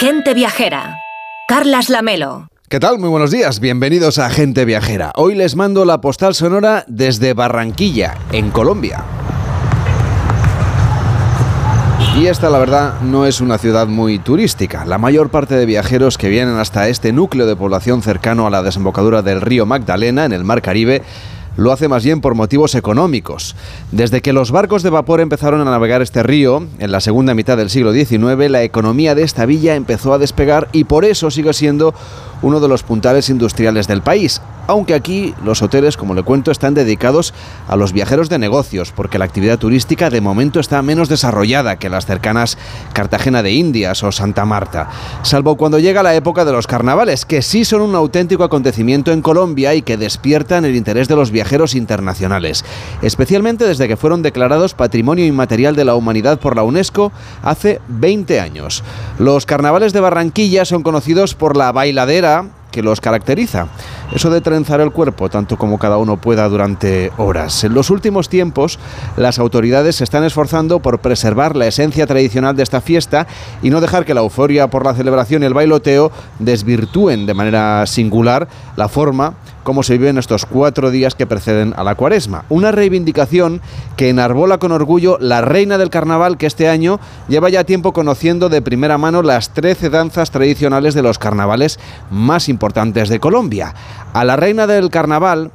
Gente Viajera. Carlas Lamelo. ¿Qué tal? Muy buenos días. Bienvenidos a Gente Viajera. Hoy les mando la postal sonora desde Barranquilla, en Colombia. Y esta, la verdad, no es una ciudad muy turística. La mayor parte de viajeros que vienen hasta este núcleo de población cercano a la desembocadura del río Magdalena, en el Mar Caribe, lo hace más bien por motivos económicos. Desde que los barcos de vapor empezaron a navegar este río, en la segunda mitad del siglo XIX, la economía de esta villa empezó a despegar y por eso sigue siendo uno de los puntales industriales del país. Aunque aquí los hoteles, como le cuento, están dedicados a los viajeros de negocios, porque la actividad turística de momento está menos desarrollada que las cercanas Cartagena de Indias o Santa Marta, salvo cuando llega la época de los carnavales, que sí son un auténtico acontecimiento en Colombia y que despiertan el interés de los viajeros internacionales, especialmente desde que fueron declarados Patrimonio Inmaterial de la Humanidad por la UNESCO hace 20 años. Los carnavales de Barranquilla son conocidos por la bailadera que los caracteriza. Eso de trenzar el cuerpo tanto como cada uno pueda durante horas. En los últimos tiempos, las autoridades se están esforzando por preservar la esencia tradicional de esta fiesta y no dejar que la euforia por la celebración y el bailoteo desvirtúen de manera singular la forma como se vive en estos cuatro días que preceden a la cuaresma. Una reivindicación que enarbola con orgullo la reina del carnaval que este año lleva ya tiempo conociendo de primera mano las 13 danzas tradicionales de los carnavales más importantes de Colombia. A la reina del carnaval,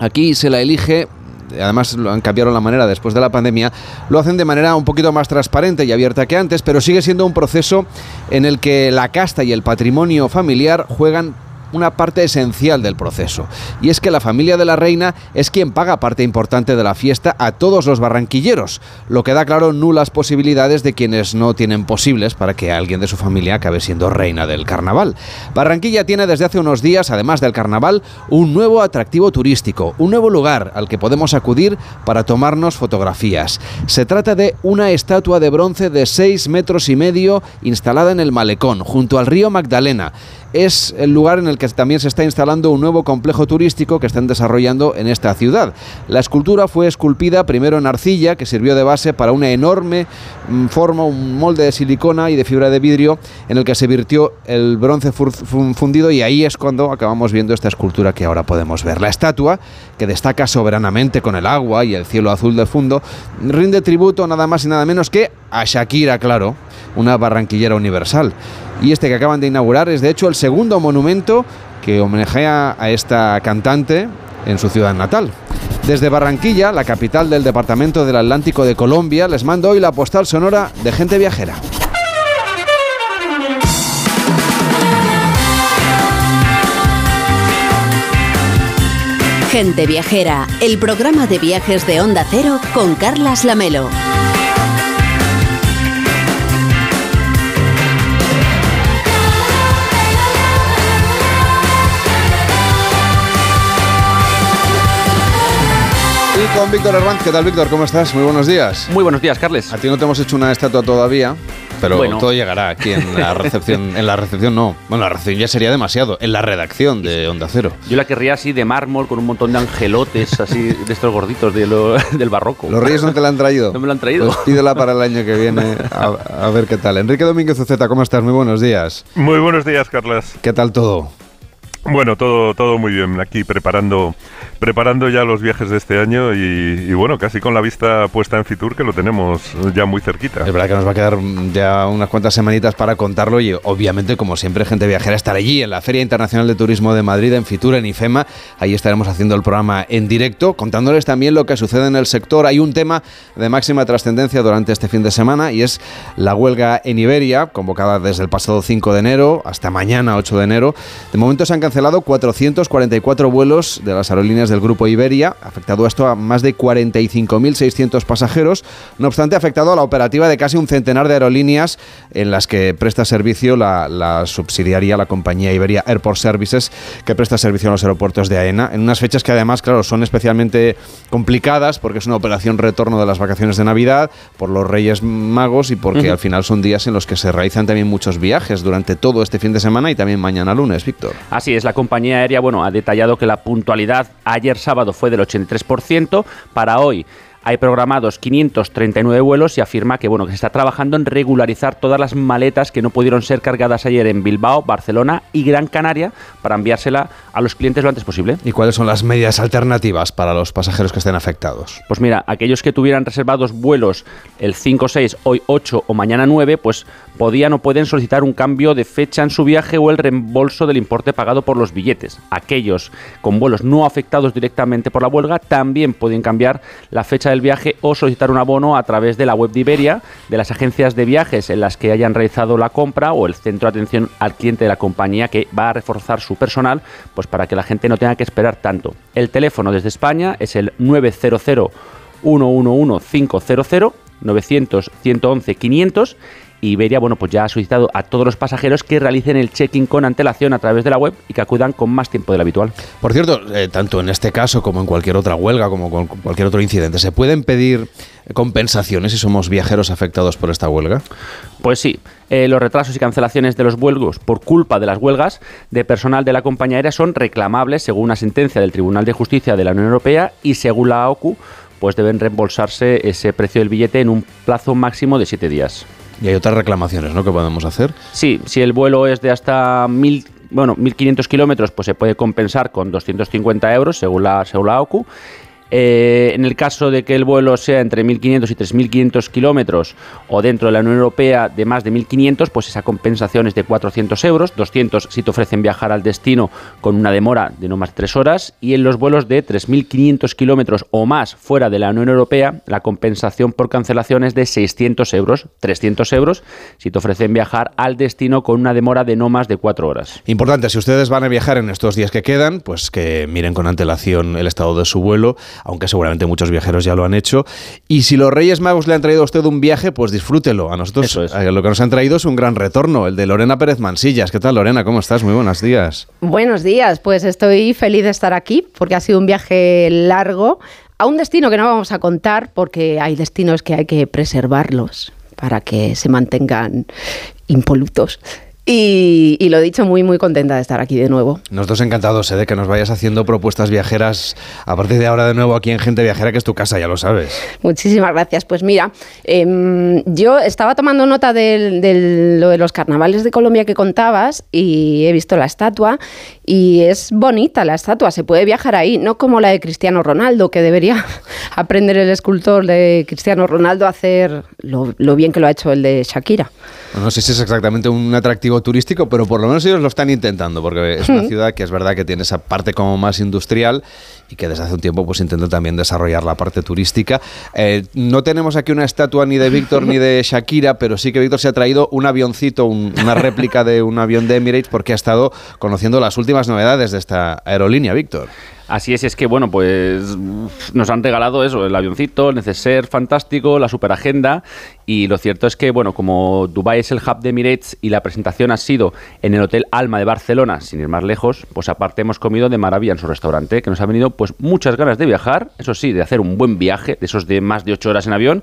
aquí se la elige además cambiado la manera después de la pandemia, lo hacen de manera un poquito más transparente y abierta que antes, pero sigue siendo un proceso en el que la casta y el patrimonio familiar juegan una parte esencial del proceso. Y es que la familia de la reina es quien paga parte importante de la fiesta a todos los barranquilleros, lo que da claro nulas posibilidades de quienes no tienen posibles para que alguien de su familia acabe siendo reina del carnaval. Barranquilla tiene desde hace unos días, además del carnaval, un nuevo atractivo turístico, un nuevo lugar al que podemos acudir para tomarnos fotografías. Se trata de una estatua de bronce de 6 metros y medio instalada en el malecón, junto al río Magdalena es el lugar en el que también se está instalando un nuevo complejo turístico que están desarrollando en esta ciudad. La escultura fue esculpida primero en arcilla, que sirvió de base para una enorme mm, forma, un molde de silicona y de fibra de vidrio, en el que se virtió el bronce fundido y ahí es cuando acabamos viendo esta escultura que ahora podemos ver. La estatua, que destaca soberanamente con el agua y el cielo azul de fondo, rinde tributo nada más y nada menos que a Shakira, claro, una barranquillera universal. Y este que acaban de inaugurar es de hecho el segundo monumento que homenajea a esta cantante en su ciudad natal. Desde Barranquilla, la capital del departamento del Atlántico de Colombia, les mando hoy la postal sonora de gente viajera. Gente Viajera, el programa de viajes de Onda Cero con Carlas Lamelo. Con Víctor Herranz. ¿Qué tal, Víctor? ¿Cómo estás? Muy buenos días. Muy buenos días, Carles. A ti no te hemos hecho una estatua todavía, pero todo llegará aquí en la recepción. en la recepción no. Bueno, la recepción ya sería demasiado. En la redacción de Onda Cero. Yo la querría así de mármol, con un montón de angelotes, así de estos gorditos del barroco. ¿Los reyes no te la han traído? No me la han traído. Pues pídela para el año que viene a, a ver qué tal. Enrique Domínguez Uceta, ¿cómo estás? Muy buenos días. Muy buenos días, Carlas. ¿Qué tal todo? Bueno, todo, todo muy bien. Aquí preparando, preparando ya los viajes de este año y, bueno, casi con la vista puesta en Fitur, que lo tenemos ya muy cerquita. Es verdad que nos va a quedar ya unas cuantas semanitas para contarlo y obviamente, como siempre, gente viajera estar allí en la Feria Internacional de Turismo de Madrid, en Fitur, en IFEMA. Ahí estaremos haciendo el programa en directo, contándoles también lo que sucede en el sector. Hay un tema de máxima trascendencia durante este fin de semana y es la huelga en Iberia, convocada desde el pasado 5 de enero hasta mañana 8 de enero. De momento se han cancelado 444 vuelos de las aerolíneas del grupo Iberia, afectado esto a más de 45.600 pasajeros, no obstante afectado a la operativa de casi un centenar de aerolíneas en las que presta servicio la, subsidiaria, la compañía Iberia Airport Services, que presta servicio a los aeropuertos de AENA, en unas fechas que además, claro, son especialmente complicadas porque es una operación retorno de las vacaciones de Navidad, por los Reyes Magos y porque al final son días en los que se realizan también muchos viajes durante todo este fin de semana y también mañana lunes, Víctor. Así es, la compañía aérea bueno, ha detallado que la puntualidad ayer sábado fue del 83%, para hoy hay programados 539 vuelos y afirma que, bueno, que se está trabajando en regularizar todas las maletas que no pudieron ser cargadas ayer en Bilbao, Barcelona y Gran Canaria para enviársela a los clientes lo antes posible. ¿Y cuáles son las medidas alternativas para los pasajeros que estén afectados? Pues mira, aquellos que tuvieran reservados vuelos el 5, 6, hoy 8 o mañana 9, pues podían o pueden solicitar un cambio de fecha en su viaje o el reembolso del importe pagado por los billetes. Aquellos con vuelos no afectados directamente por la huelga también pueden cambiar la fecha del viaje o solicitar un abono a través de la web de Iberia, de las agencias de viajes en las que hayan realizado la compra o el centro de atención al cliente de la compañía que va a reforzar su personal, pues para que la gente no tenga que esperar tanto. El teléfono desde España es el 900 111 500 900 111 500 Iberia, bueno, pues ya ha solicitado a todos los pasajeros que realicen el check-in con antelación a través de la web y que acudan con más tiempo del habitual. Por cierto, eh, tanto en este caso como en cualquier otra huelga, como con cualquier otro incidente, ¿se pueden pedir compensaciones si somos viajeros afectados por esta huelga? Pues sí, eh, los retrasos y cancelaciones de los vuelos por culpa de las huelgas de personal de la compañía aérea son reclamables según una sentencia del Tribunal de Justicia de la Unión Europea y según la OCU, pues deben reembolsarse ese precio del billete en un plazo máximo de siete días. Y hay otras reclamaciones, ¿no? Que podemos hacer. Sí, si el vuelo es de hasta mil, bueno, 1.500 kilómetros, pues se puede compensar con 250 euros según la, según la OCU. Eh, en el caso de que el vuelo sea entre 1.500 y 3.500 kilómetros o dentro de la Unión Europea de más de 1.500, pues esa compensación es de 400 euros, 200 si te ofrecen viajar al destino con una demora de no más de 3 horas y en los vuelos de 3.500 kilómetros o más fuera de la Unión Europea, la compensación por cancelación es de 600 euros, 300 euros si te ofrecen viajar al destino con una demora de no más de 4 horas. Importante, si ustedes van a viajar en estos días que quedan, pues que miren con antelación el estado de su vuelo aunque seguramente muchos viajeros ya lo han hecho. Y si los Reyes Magos le han traído a usted un viaje, pues disfrútelo. A nosotros lo que nos han traído es un gran retorno, el de Lorena Pérez Mansillas. ¿Qué tal, Lorena? ¿Cómo estás? Muy buenos días. Buenos días, pues estoy feliz de estar aquí porque ha sido un viaje largo a un destino que no vamos a contar porque hay destinos que hay que preservarlos para que se mantengan impolutos. Y, lo he dicho, muy, muy contenta de estar aquí de nuevo. Nosotros encantados ¿eh? de que nos vayas haciendo propuestas viajeras a partir de ahora de nuevo aquí en Gente Viajera, que es tu casa, ya lo sabes. Muchísimas gracias. Pues mira, em, yo estaba tomando nota de, lo de los carnavales de Colombia que contabas y he visto la estatua y es bonita la estatua, se puede viajar ahí, no como la de Cristiano Ronaldo, que debería aprender el escultor de Cristiano Ronaldo a hacer lo, lo bien que lo ha hecho el de Shakira. No sé si es exactamente un atractivo turístico, pero por lo menos ellos lo están intentando, porque es una ciudad que es verdad que tiene esa parte como más industrial y que desde hace un tiempo pues intenta también desarrollar la parte turística. Eh, no tenemos aquí una estatua ni de Víctor ni de Shakira, pero sí que Víctor se ha traído un avioncito, una réplica de un avión de Emirates, porque ha estado conociendo las últimas novedades de esta aerolínea, Víctor. Así es, es que bueno, pues nos han regalado eso, el avioncito, el neceser fantástico, la superagenda y lo cierto es que bueno, como Dubai es el hub de Emirates y la presentación ha sido en el Hotel Alma de Barcelona, sin ir más lejos, pues aparte hemos comido de maravilla en su restaurante, que nos ha venido pues muchas ganas de viajar, eso sí, de hacer un buen viaje, de esos de más de ocho horas en avión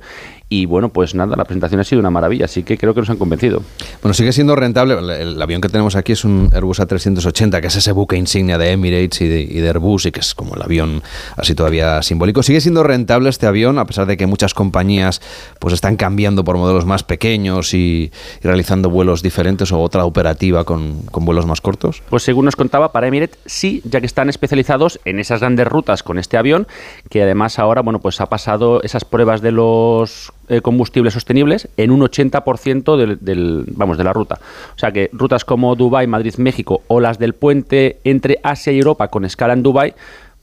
y bueno, pues nada, la presentación ha sido una maravilla, así que creo que nos han convencido. Bueno, sigue siendo rentable. El, avión que tenemos aquí es un Airbus A380, que es ese buque insignia de Emirates y de, Airbus, y que es como el avión así todavía simbólico. Sigue siendo rentable este avión, a pesar de que muchas compañías pues están cambiando por modelos más pequeños y, realizando vuelos diferentes o otra operativa con, con vuelos más cortos. Pues según nos contaba, para Emirates sí, ya que están especializados en esas grandes rutas con este avión, que además ahora, bueno, pues ha pasado esas pruebas de los eh, combustibles sostenibles en un 80% del, vamos, de la ruta. O sea que rutas como Dubái, Madrid, México o las del puente entre Asia y Europa con escala en Dubái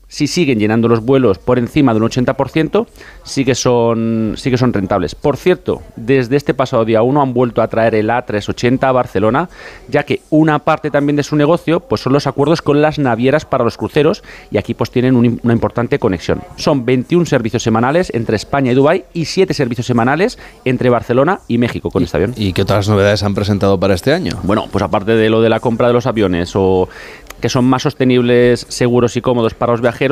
si siguen llenando los vuelos por encima de un 80%, sí que son, sí que son rentables. Por cierto, desde este pasado día 1 han vuelto a traer el A380 a Barcelona, ya que una parte también de su negocio pues son los acuerdos con las navieras para los cruceros y aquí pues tienen una importante conexión. Son 21 servicios semanales entre España y Dubái y 7 servicios semanales entre Barcelona y México con este avión. ¿Y qué otras novedades han presentado para este año? Bueno, pues aparte de lo de la compra de los aviones o que son más sostenibles, seguros y cómodos para los viajeros.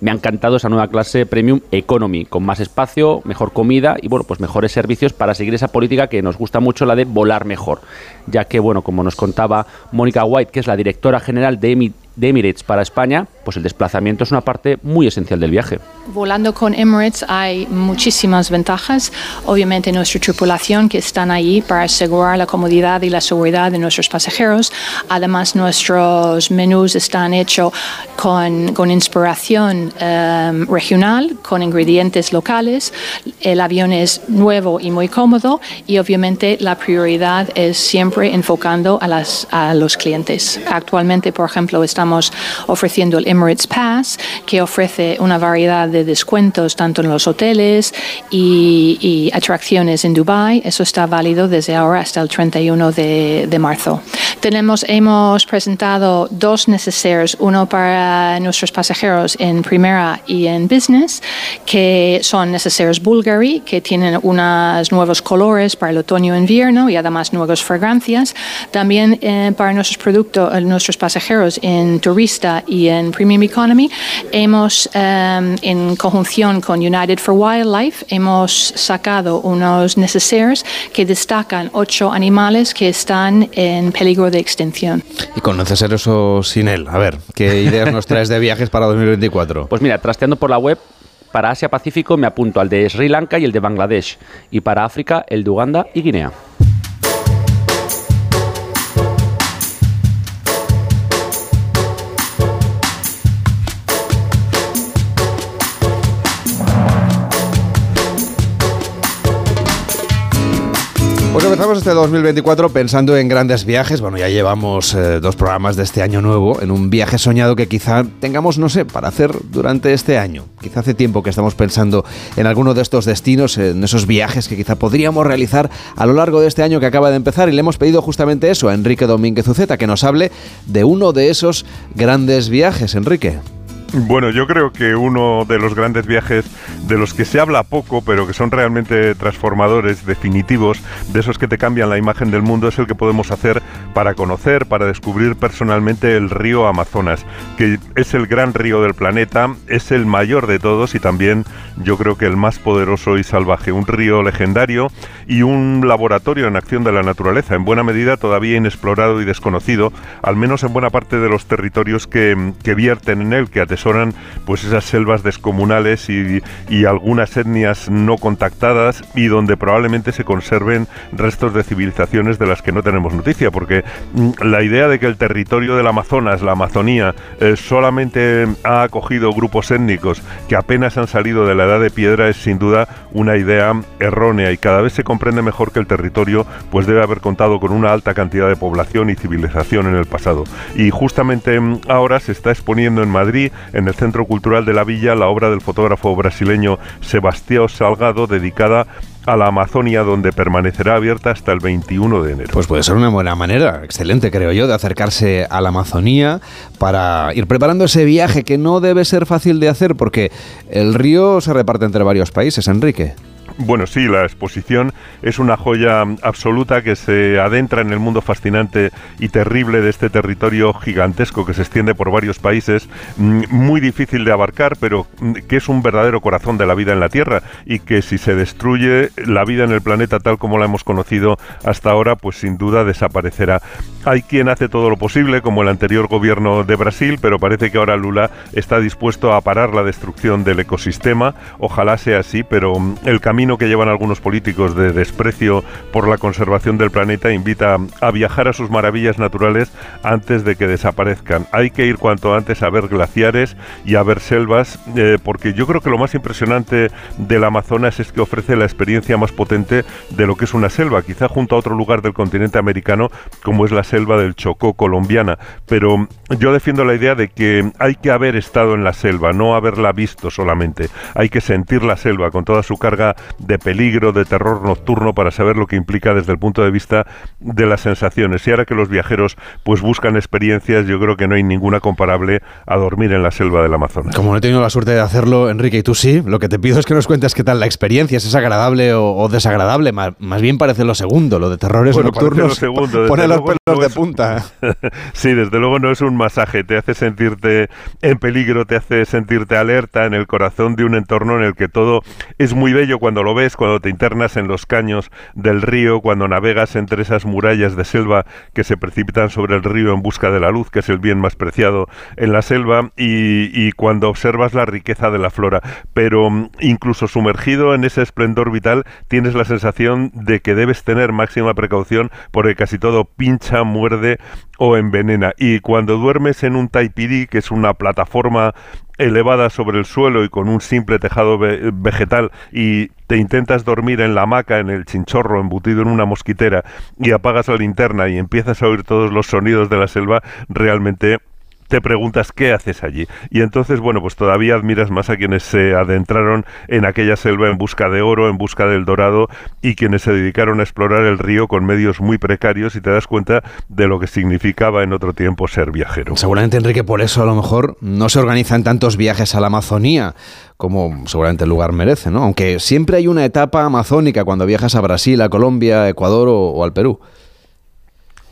Me ha encantado esa nueva clase Premium Economy, con más espacio, mejor comida y bueno, pues mejores servicios para seguir esa política que nos gusta mucho, la de volar mejor. Ya que, bueno, como nos contaba Mónica White, que es la directora general de, de Emirates para España, pues el desplazamiento es una parte muy esencial del viaje. Volando con Emirates hay muchísimas ventajas. Obviamente nuestra tripulación que están ahí para asegurar la comodidad y la seguridad de nuestros pasajeros. Además nuestros menús están hechos con, con inspiración em, regional, con ingredientes locales. El avión es nuevo y muy cómodo y obviamente la prioridad es siempre enfocando a, las, a los clientes. Actualmente, por ejemplo, estamos ofreciendo el Emirates Pass, que ofrece una variedad de descuentos tanto en los hoteles y, atracciones en Dubai. Eso está válido desde ahora hasta el 31 de, de marzo. Tenemos, hemos presentado dos necesarios, uno para nuestros pasajeros en primera y en business, que son necesarios Bulgari, que tienen unos nuevos colores para el otoño-invierno y además nuevas fragancias. También eh, para nuestros productos, eh, nuestros pasajeros en turista y en premium economy, hemos, em, en conjunción con United for Wildlife, hemos sacado unos necesarios que destacan ocho animales que están en peligro de extinción. ¿Y con neceseros o sin él? A ver, ¿qué ideas nos traes de viajes para 2024? Pues mira, trasteando por la web, para Asia-Pacífico me apunto al de Sri Lanka y el de Bangladesh, y para África el de Uganda y Guinea. Pues empezamos este 2024 pensando en grandes viajes. Bueno, ya llevamos eh, dos programas de este año nuevo en un viaje soñado que quizá tengamos, no sé, para hacer durante este año. Quizá hace tiempo que estamos pensando en alguno de estos destinos, en esos viajes que quizá podríamos realizar a lo largo de este año que acaba de empezar y le hemos pedido justamente eso a Enrique Domínguez Uceta, que nos hable de uno de esos grandes viajes. Enrique. Bueno, yo creo que uno de los grandes viajes de los que se habla poco, pero que son realmente transformadores, definitivos, de esos que te cambian la imagen del mundo, es el que podemos hacer para conocer, para descubrir personalmente el río Amazonas, que es el gran río del planeta, es el mayor de todos y también yo creo que el más poderoso y salvaje, un río legendario y un laboratorio en acción de la naturaleza, en buena medida todavía inexplorado y desconocido, al menos en buena parte de los territorios que, que vierten en él, que atesoran pues esas selvas descomunales y, y algunas etnias no contactadas y donde probablemente se conserven restos de civilizaciones de las que no tenemos noticia, porque mm, la idea de que el territorio del Amazonas, la Amazonía, eh, solamente ha acogido grupos étnicos que apenas han salido de la de piedra es sin duda una idea errónea y cada vez se comprende mejor que el territorio pues debe haber contado con una alta cantidad de población y civilización en el pasado. Y justamente mm, ahora se está exponiendo en Madrid, en el Centro Cultural de la Villa, la obra del fotógrafo brasileño Sebastián Salgado dedicada a la Amazonia, donde permanecerá abierta hasta el 21 de enero. Pues puede ser una buena manera, excelente creo yo, de acercarse a la Amazonía para ir preparando ese viaje que no debe ser fácil de hacer porque el río se reparte entre varios países, Enrique. Bueno, sí, la exposición es una joya absoluta que se adentra en el mundo fascinante y terrible de este territorio gigantesco que se extiende por varios países, mm, muy difícil de abarcar, pero mm, que es un verdadero corazón de la vida en la Tierra y que si se destruye la vida en el planeta tal como la hemos conocido hasta ahora, pues sin duda desaparecerá. Hay quien hace todo lo posible, como el anterior gobierno de Brasil, pero parece que ahora Lula está dispuesto a parar la destrucción del ecosistema. Ojalá sea así, pero mm, el camino que llevan algunos políticos de desprecio por la conservación del planeta invita a viajar a sus maravillas naturales antes de que desaparezcan. Hay que ir cuanto antes a ver glaciares y a ver selvas, eh, porque yo creo que lo más impresionante del Amazonas es que ofrece la experiencia más potente de lo que es una selva, quizá junto a otro lugar del continente americano como es la selva del Chocó colombiana. Pero yo defiendo la idea de que hay que haber estado en la selva, no haberla visto solamente. Hay que sentir la selva con toda su carga de peligro, de terror nocturno para saber lo que implica desde el punto de vista de las sensaciones. Y ahora que los viajeros pues buscan experiencias, yo creo que no hay ninguna comparable a dormir en la selva del Amazonas. Como no he tenido la suerte de hacerlo, Enrique, y tú sí, lo que te pido es que nos cuentes qué tal la experiencia, si es agradable o, desagradable. Más, bien parece lo segundo, lo de terrores nocturnos. Segundo, pone los pelos de punta. sí, desde luego no es un masaje, te hace sentirte en peligro, te hace sentirte alerta en el corazón de un entorno en el que todo es muy bello cuando cuando lo ves, cuando te internas en los caños del río, cuando navegas entre esas murallas de selva que se precipitan sobre el río en busca de la luz, que es el bien más preciado en la selva, y, cuando observas la riqueza de la flora. Pero mm, incluso sumergido en ese esplendor vital, tienes la sensación de que debes tener máxima precaución porque casi todo pincha, muerde o envenena. Y cuando duermes en un taipiri, que es una plataforma elevada sobre el suelo y con un simple tejado vegetal y te intentas dormir en la hamaca, en el chinchorro, embutido en una mosquitera y apagas la linterna y empiezas a oír todos los sonidos de la selva, realmente te preguntas qué haces allí. Y entonces, bueno, pues todavía admiras más a quienes se adentraron en aquella selva en busca de oro, en busca del dorado, y quienes se dedicaron a explorar el río con medios muy precarios y te das cuenta de lo que significaba en otro tiempo ser viajero. Seguramente, Enrique, por eso a lo mejor no se organizan tantos viajes a la Amazonía como seguramente el lugar merece, ¿no? Aunque siempre hay una etapa amazónica cuando viajas a Brasil, a Colombia, a Ecuador o al Perú.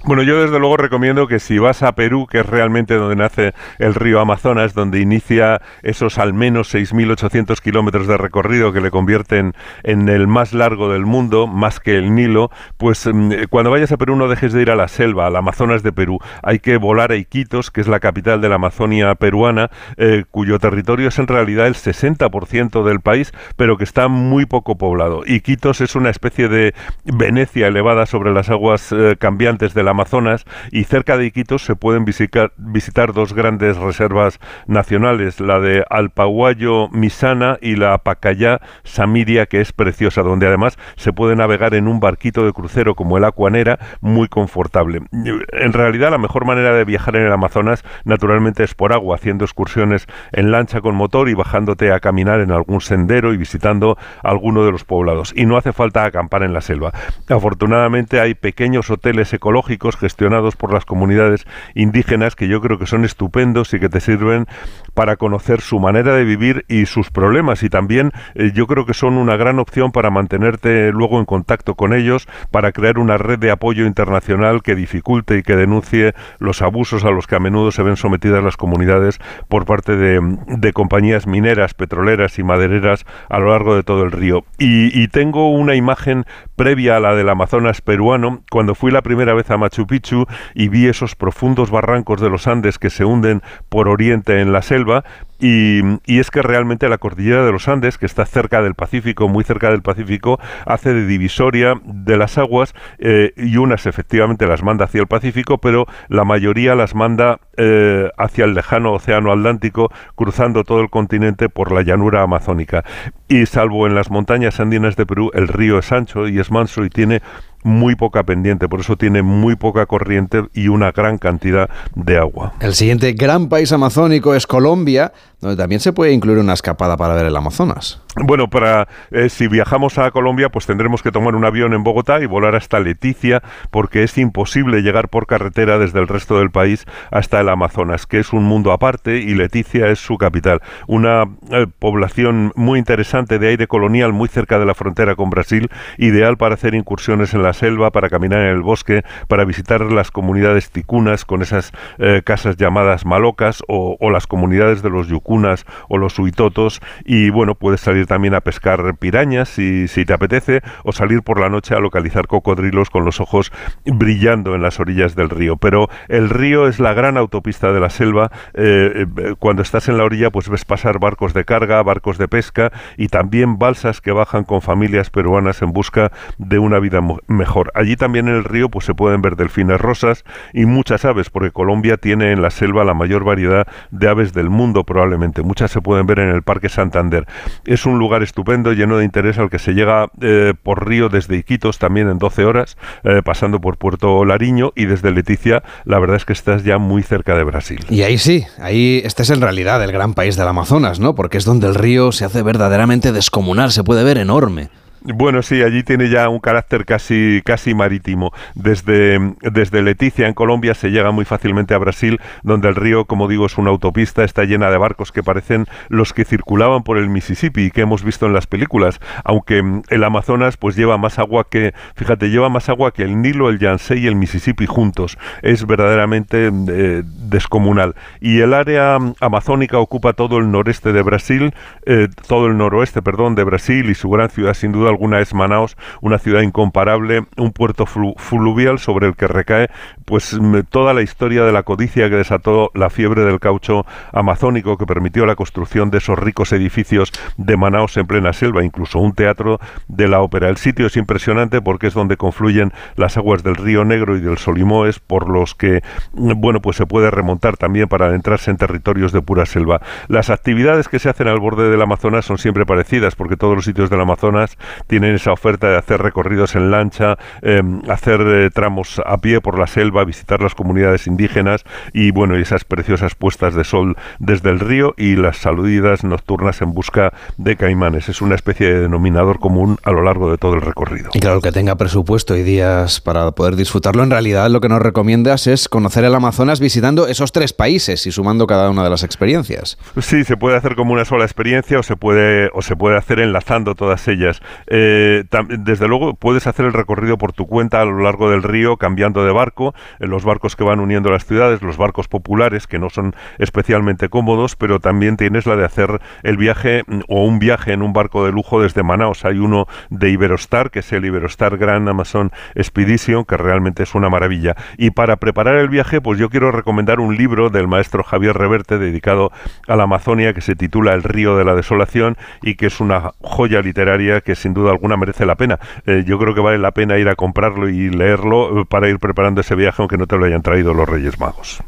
Bueno, yo desde luego recomiendo que si vas a Perú, que es realmente donde nace el río Amazonas, donde inicia esos al menos 6.800 kilómetros de recorrido que le convierten en el más largo del mundo, más que el Nilo, pues mm, cuando vayas a Perú no dejes de ir a la selva, al Amazonas de Perú. Hay que volar a Iquitos, que es la capital de la Amazonia peruana, eh, cuyo territorio es en realidad el 60% del país, pero que está muy poco poblado. Iquitos es una especie de Venecia elevada sobre las aguas eh, cambiantes de Amazonas y cerca de Iquitos se pueden visitar, visitar dos grandes reservas nacionales, la de Alpaguayo Misana y la Pacayá Samiria, que es preciosa, donde además se puede navegar en un barquito de crucero como el Acuanera, muy confortable. En realidad la mejor manera de viajar en el Amazonas naturalmente es por agua, haciendo excursiones en lancha con motor y bajándote a caminar en algún sendero y visitando alguno de los poblados. Y no hace falta acampar en la selva. Afortunadamente hay pequeños hoteles ecológicos gestionados por las comunidades indígenas que yo creo que son estupendos y que te sirven para conocer su manera de vivir y sus problemas y también eh, yo creo que son una gran opción para mantenerte luego en contacto con ellos, para crear una red de apoyo internacional que dificulte y que denuncie los abusos a los que a menudo se ven sometidas las comunidades por parte de, compañías mineras, petroleras y madereras a lo largo de todo el río. Y tengo una imagen previa a la del Amazonas peruano cuando fui la primera vez a Machu Picchu y vi esos profundos barrancos de los Andes que se hunden por oriente en la selva, y, es que realmente la cordillera de los Andes, que está cerca del Pacífico, muy cerca del Pacífico, hace de divisoria de las aguas eh, y unas efectivamente las manda hacia el Pacífico, pero la mayoría las manda eh, hacia el lejano Océano Atlántico, cruzando todo el continente por la llanura amazónica. Y salvo en las montañas andinas de Perú, el río es ancho y es manso y tiene muy poca pendiente, por eso tiene muy poca corriente y una gran cantidad de agua. El siguiente gran país amazónico es Colombia, también se puede incluir una escapada para ver el Amazonas. Bueno, para eh, si viajamos a Colombia, pues tendremos que tomar un avión en Bogotá y volar hasta Leticia, porque es imposible llegar por carretera desde el resto del país hasta el Amazonas, que es un mundo aparte y Leticia es su capital. Una eh, población muy interesante de aire colonial muy cerca de la frontera con Brasil, ideal para hacer incursiones en la selva, para caminar en el bosque, para visitar las comunidades ticunas con esas eh, casas llamadas malocas o, o las comunidades de los yucunas o los huitotos y bueno, puedes salir también a pescar pirañas si, te apetece o salir por la noche a localizar cocodrilos con los ojos brillando en las orillas del río. Pero el río es la gran autopista de la selva. Eh, eh, cuando estás en la orilla pues ves pasar barcos de carga, barcos de pesca y también balsas que bajan con familias peruanas en busca de una vida mejor. Allí también en el río pues se pueden ver delfines rosas y muchas aves porque Colombia tiene en la selva la mayor variedad de aves del mundo probablemente Muchas se pueden ver en el Parque Santander. Es un lugar estupendo, lleno de interés al que se llega eh, por río desde Iquitos también en 12 horas, eh, pasando por Puerto Lariño y desde Leticia, la verdad es que estás ya muy cerca de Brasil. Y ahí sí, ahí este es en realidad el gran país del Amazonas, ¿no? Porque es donde el río se hace verdaderamente descomunal, se puede ver enorme. Bueno, sí, allí tiene ya un carácter casi, casi marítimo. Desde, desde Leticia, en Colombia, se llega muy fácilmente a Brasil, donde el río, como digo, es una autopista, está llena de barcos que parecen los que circulaban por el Mississippi y que hemos visto en las películas, aunque mm, el Amazonas pues lleva más agua que, fíjate, lleva más agua que el Nilo, el Yangtze y el Mississippi juntos. Es verdaderamente mm, eh, descomunal. Y el área mm, amazónica ocupa todo el noreste de Brasil, eh, todo el noroeste, perdón, de Brasil y su gran ciudad, sin duda alguna, es Manaus, una ciudad incomparable, un puerto fluvial sobre el que recae pues toda la historia de la codicia que desató la fiebre del caucho amazónico que permitió la construcción de esos ricos edificios de Manaus en plena selva, incluso un teatro de la ópera. El sitio es impresionante porque es donde confluyen las aguas del río Negro y del Solimoes, por los que, bueno, pues se puede remontar también para adentrarse en territorios de pura selva. Las actividades que se hacen al borde del Amazonas son siempre parecidas, porque todos los sitios del Amazonas tienen esa oferta de hacer recorridos en lancha, em, hacer eh, tramos a pie por la selva, visitar las comunidades indígenas y, bueno, esas preciosas puestas de sol desde el río y las saludidas nocturnas en busca de caimanes. Es una especie de denominador común a lo largo de todo el recorrido. Y claro, que tenga presupuesto y días para poder disfrutarlo, en realidad lo que nos recomiendas es conocer el Amazonas visitando esos tres países y sumando cada una de las experiencias. Sí, se puede hacer como una sola experiencia o se puede, o se puede hacer enlazando todas ellas. Eh, desde luego puedes hacer el recorrido por tu cuenta a lo largo del río cambiando de barco, en los barcos que van uniendo las ciudades, los barcos populares que no son especialmente cómodos, pero también tienes la de hacer el viaje mm, o un viaje en un barco de lujo desde Manaus. Hay uno de Iberostar, que es el Iberostar Grand Amazon Expedition, que realmente es una maravilla. Y para preparar el viaje, pues yo quiero recomendar un libro del maestro Javier Reverte dedicado a la Amazonia que se titula El río de la desolación y que es una joya literaria que sin duda alguna merece la pena. Eh, yo creo que vale la pena ir a comprarlo y leerlo eh, para ir preparando ese viaje aunque no te lo hayan traído los Reyes Magos.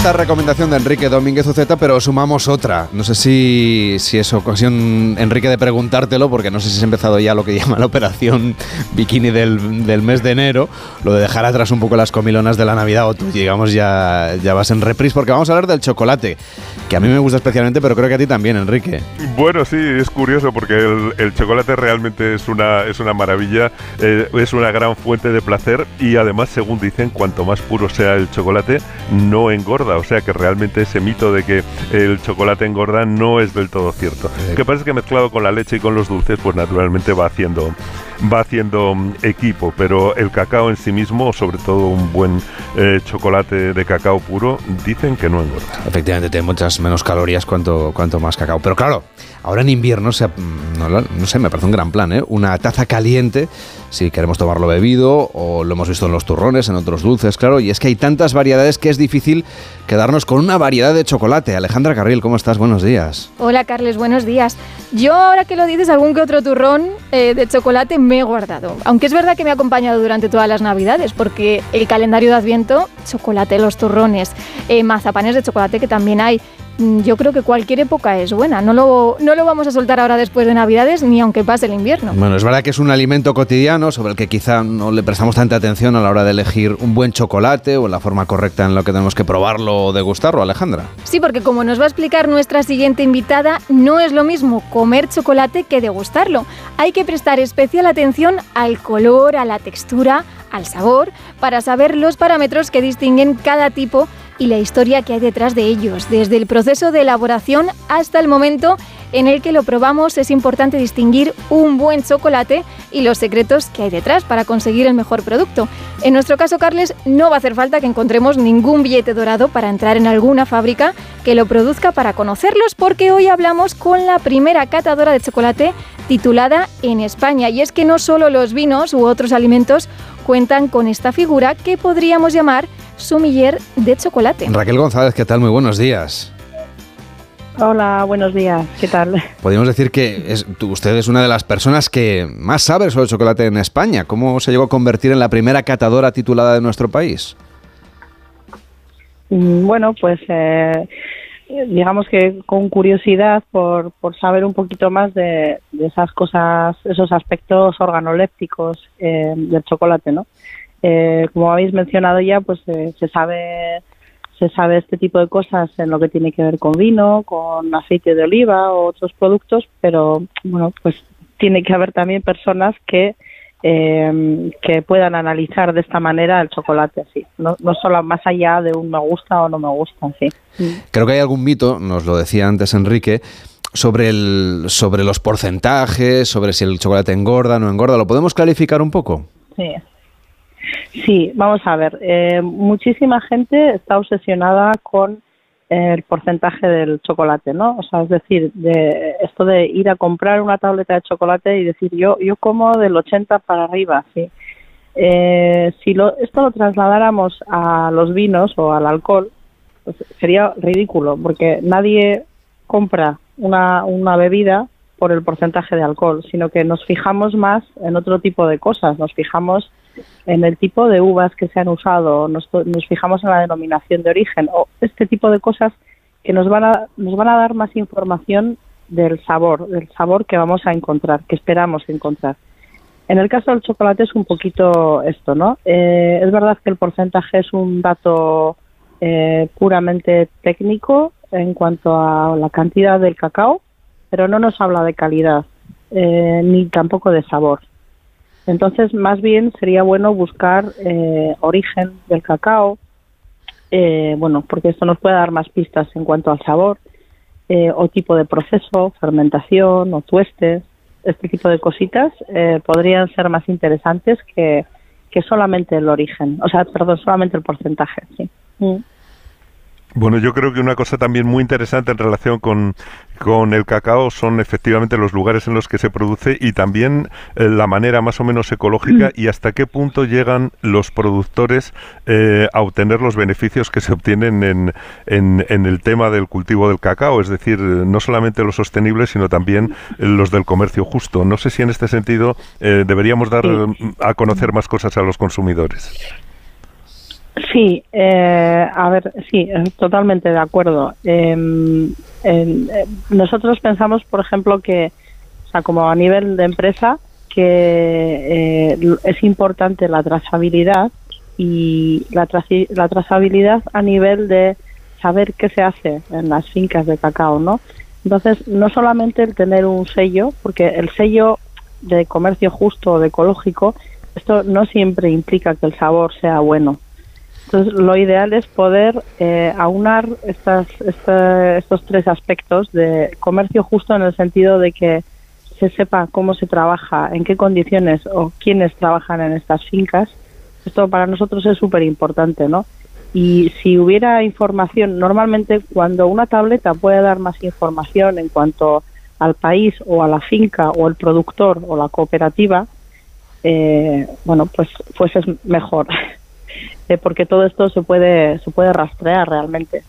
Esta recomendación de Enrique Domínguez Uceta, pero sumamos otra. No sé si, si es ocasión, Enrique, de preguntártelo, porque no sé si has empezado ya lo que llama la operación bikini del, del, mes de enero, lo de dejar atrás un poco las comilonas de la Navidad, o tú, digamos, ya, ya vas en reprise, porque vamos a hablar del chocolate, que a mí me gusta especialmente, pero creo que a ti también, Enrique. Bueno, sí, es curioso, porque el, el chocolate realmente es una, es una maravilla, eh, es una gran fuente de placer, y además, según dicen, cuanto más puro sea el chocolate, no engorda o sea que realmente ese mito de que el chocolate engorda no es del todo cierto. Que parece que mezclado con la leche y con los dulces, pues naturalmente va haciendo va haciendo mm, equipo, pero el cacao en sí mismo, sobre todo un buen eh, chocolate de cacao puro, dicen que no engorda. Efectivamente, tiene muchas menos calorías cuanto, cuanto más cacao. Pero claro, ahora en invierno, se, no, no, sé, me parece un gran plan, ¿eh? Una taza caliente, si queremos tomarlo bebido, o lo hemos visto en los turrones, en otros dulces, claro, y es que hay tantas variedades que es difícil quedarnos con una variedad de chocolate. Alejandra Carril, ¿cómo estás? Buenos días. Hola, Carles, buenos días. Yo, ahora que lo dices, algún que otro turrón eh, de chocolate me he guardado. Aunque es verdad que me ha acompañado durante todas las Navidades, porque el calendario de Adviento, chocolate, los turrones, eh, mazapanes de chocolate que también hay, yo creo que cualquier época es buena. No lo, no lo vamos a soltar ahora después de Navidades ni aunque pase el invierno. Bueno, es verdad que es un alimento cotidiano sobre el que quizá no le prestamos tanta atención a la hora de elegir un buen chocolate o la forma correcta en la que tenemos que probarlo o degustarlo, Alejandra. Sí, porque como nos va a explicar nuestra siguiente invitada, no es lo mismo comer chocolate que degustarlo. Hay que prestar especial atención al color, a la textura, al sabor, para saber los parámetros que distinguen cada tipo y la historia que hay detrás de ellos. Desde el proceso de elaboración hasta el momento en el que lo probamos es importante distinguir un buen chocolate y los secretos que hay detrás para conseguir el mejor producto. En nuestro caso, Carles, no va a hacer falta que encontremos ningún billete dorado para entrar en alguna fábrica que lo produzca para conocerlos porque hoy hablamos con la primera catadora de chocolate titulada en España. Y es que no solo los vinos u otros alimentos cuentan con esta figura que podríamos llamar sumiller de chocolate. Raquel González, ¿qué tal? Muy buenos días. Hola, buenos días. ¿Qué tal? Podríamos decir que es, usted es una de las personas que más sabe sobre el chocolate en España. ¿Cómo se llegó a convertir en la primera catadora titulada de nuestro país? Mm, bueno, pues eh, digamos que con curiosidad por, por saber un poquito más de, esas cosas, esos aspectos organolépticos eh, del chocolate, ¿no? Eh, como habéis mencionado ya, pues se sabe se sabe este tipo de cosas en lo que tiene que ver con vino, con aceite de oliva o otros productos, pero bueno, pues tiene que haber también personas que eh, que puedan analizar de esta manera el chocolate así, no, no solo más allá de un me gusta o no me gusta, sí. Creo que hay algún mito, nos lo decía antes Enrique, sobre el sobre los porcentajes, sobre si el chocolate engorda o no engorda. ¿Lo podemos clarificar un poco? Sí. Sí, vamos a ver. Eh, muchísima gente está obsesionada con el porcentaje del chocolate, ¿no? O sea, es decir, de esto de ir a comprar una tableta de chocolate y decir yo yo como del 80 para arriba, sí. Eh, si lo, esto lo trasladáramos a los vinos o al alcohol, pues sería ridículo, porque nadie compra una, una bebida por el porcentaje de alcohol, sino que nos fijamos más en otro tipo de cosas, nos fijamos en el tipo de uvas que se han usado, nos, nos fijamos en la denominación de origen o este tipo de cosas que nos van a nos van a dar más información del sabor, del sabor que vamos a encontrar, que esperamos encontrar. En el caso del chocolate es un poquito esto, ¿no? Eh, es verdad que el porcentaje es un dato eh, puramente técnico en cuanto a la cantidad del cacao, pero no nos habla de calidad eh, ni tampoco de sabor. Entonces, más bien sería bueno buscar eh, origen del cacao, eh, bueno, porque esto nos puede dar más pistas en cuanto al sabor, eh, o tipo de proceso, fermentación o tuestes, este tipo de cositas podrían ser más interesantes que, que solamente el origen, o sea, perdón, solamente el porcentaje, sí. Mm. Bueno, yo creo que una cosa también muy interesante en relación con, el cacao son efectivamente los lugares en los que se produce y también eh, la manera más o menos ecológica mm. y hasta qué punto llegan los productores eh, a obtener los beneficios que se obtienen en, en, el tema del cultivo del cacao, es decir, no solamente los sostenibles, sino también los del comercio justo. No sé si en este sentido eh, deberíamos dar a conocer más cosas a los consumidores. Sí, eh, a ver, sí, totalmente de acuerdo. Em, eh, nosotros pensamos, por ejemplo, que, o sea, como a nivel de empresa, que eh, es importante la trazabilidad y la, la trazabilidad a nivel de saber qué se hace en las fincas de cacao, ¿no? Entonces, no solamente el tener un sello, porque el sello de comercio justo o de ecológico, esto no siempre implica que el sabor sea bueno entonces, lo ideal es poder eh, aunar estas, estos tres aspectos de comercio justo en el sentido de que se sepa cómo se trabaja, en qué condiciones o quiénes trabajan en estas fincas. Esto para nosotros es súper importante, ¿no? Y si hubiera información, normalmente cuando una tableta puede dar más información en cuanto al país o a la finca o el productor o la cooperativa, eh, bueno, pues, pues es mejor. Eh, porque todo esto se puede, se puede rastrear realmente.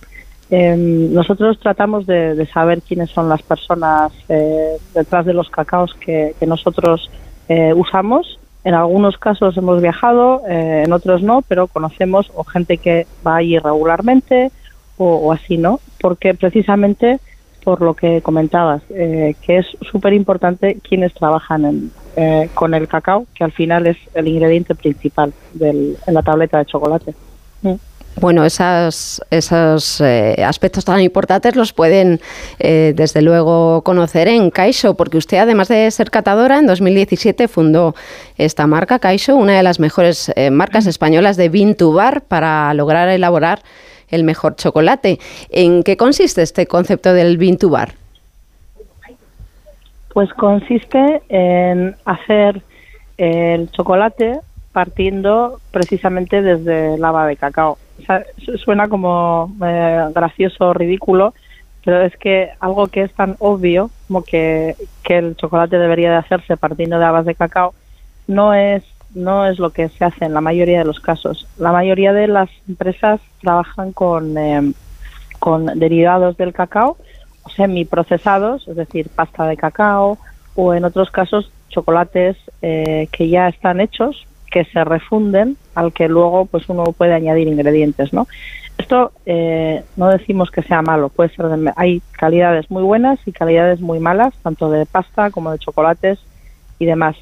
Em, nosotros tratamos de, saber quiénes son las personas eh, detrás de los cacaos que, nosotros eh, usamos. En algunos casos hemos viajado, en otros no, pero conocemos o gente que va allí regularmente o, así, ¿no? Porque precisamente por lo que comentabas, que es súper importante quienes trabajan en, eh, con el cacao, que al final es el ingrediente principal del, en la tableta de chocolate. Mm. Bueno, esos, esos eh, aspectos tan importantes los pueden, eh, desde luego, conocer en Caixo, porque usted, además de ser catadora, en 2017 fundó esta marca, Caixo, una de las mejores marcas españolas de Vintubar para lograr elaborar el mejor chocolate. ¿En qué consiste este concepto del Vintubar? Pues consiste en hacer el chocolate partiendo precisamente desde lava de cacao. suena como eh, gracioso ridículo, pero es que algo que es tan obvio como que, que el chocolate debería de hacerse partiendo de habas de cacao no es no es lo que se hace en la mayoría de los casos. La mayoría de las empresas trabajan con, eh, con derivados del cacao semiprocesados, es decir, pasta de cacao o en otros casos chocolates eh, que ya están hechos, que se refunden, al que luego pues uno puede añadir ingredientes, ¿no? Esto eh, no decimos que sea malo, puede ser hay calidades muy buenas y calidades muy malas, tanto de pasta como de chocolates y demás.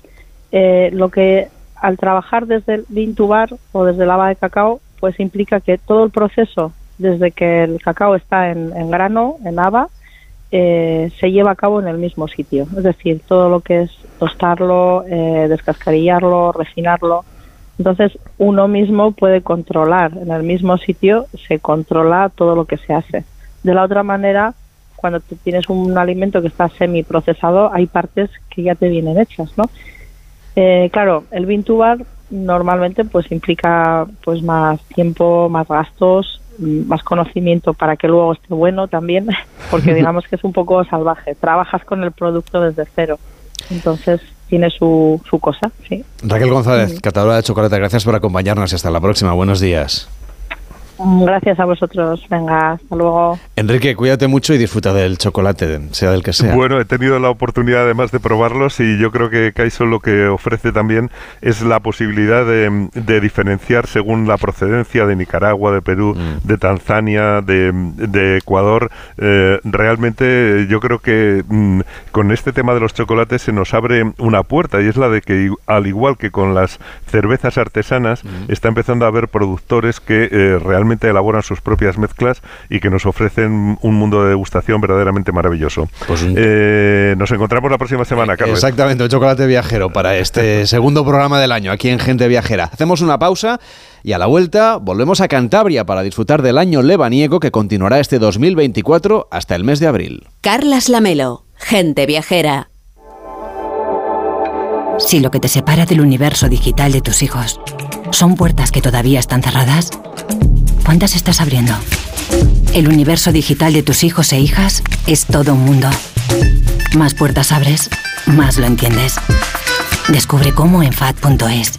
Eh, lo que al trabajar desde el vintubar o desde el lava de cacao, pues implica que todo el proceso desde que el cacao está en, grano, en haba, eh, se lleva a cabo en el mismo sitio. Es decir, todo lo que es tostarlo, eh, descascarillarlo, refinarlo. Entonces, uno mismo puede controlar, en el mismo sitio se controla todo lo que se hace. De la otra manera, cuando tienes un alimento que está semi-procesado, hay partes que ya te vienen hechas, ¿no? Eh, claro, el Vintubar normalmente pues implica pues más tiempo, más gastos, más conocimiento para que luego esté bueno también, porque digamos que es un poco salvaje. Trabajas con el producto desde cero. Entonces tiene su, su cosa, sí. Raquel González, catadora de chocolate, gracias por acompañarnos. Hasta la próxima. Buenos días. Gracias a vosotros. Venga, hasta luego. Enrique, cuídate mucho y disfruta del chocolate, sea del que sea. Bueno, he tenido la oportunidad además de probarlos y yo creo que Kaiso lo que ofrece también es la posibilidad de, diferenciar según la procedencia de Nicaragua, de Perú, mm. de Tanzania, de, Ecuador. Eh, realmente yo creo que mm, con este tema de los chocolates se nos abre una puerta y es la de que al igual que con las cervezas artesanas, mm. está empezando a haber productores que eh, realmente elaboran sus propias mezclas y que nos ofrecen un mundo de degustación verdaderamente maravilloso. Pues eh, nos encontramos la próxima semana, Carlos. Exactamente, el chocolate viajero para este segundo programa del año aquí en Gente Viajera. Hacemos una pausa y a la vuelta volvemos a Cantabria para disfrutar del año lebaniego que continuará este 2024 hasta el mes de abril. Carlas Lamelo, Gente Viajera. Si lo que te separa del universo digital de tus hijos son puertas que todavía están cerradas, ¿Cuántas estás abriendo? El universo digital de tus hijos e hijas es todo un mundo. Más puertas abres, más lo entiendes. Descubre cómo en FAD.es.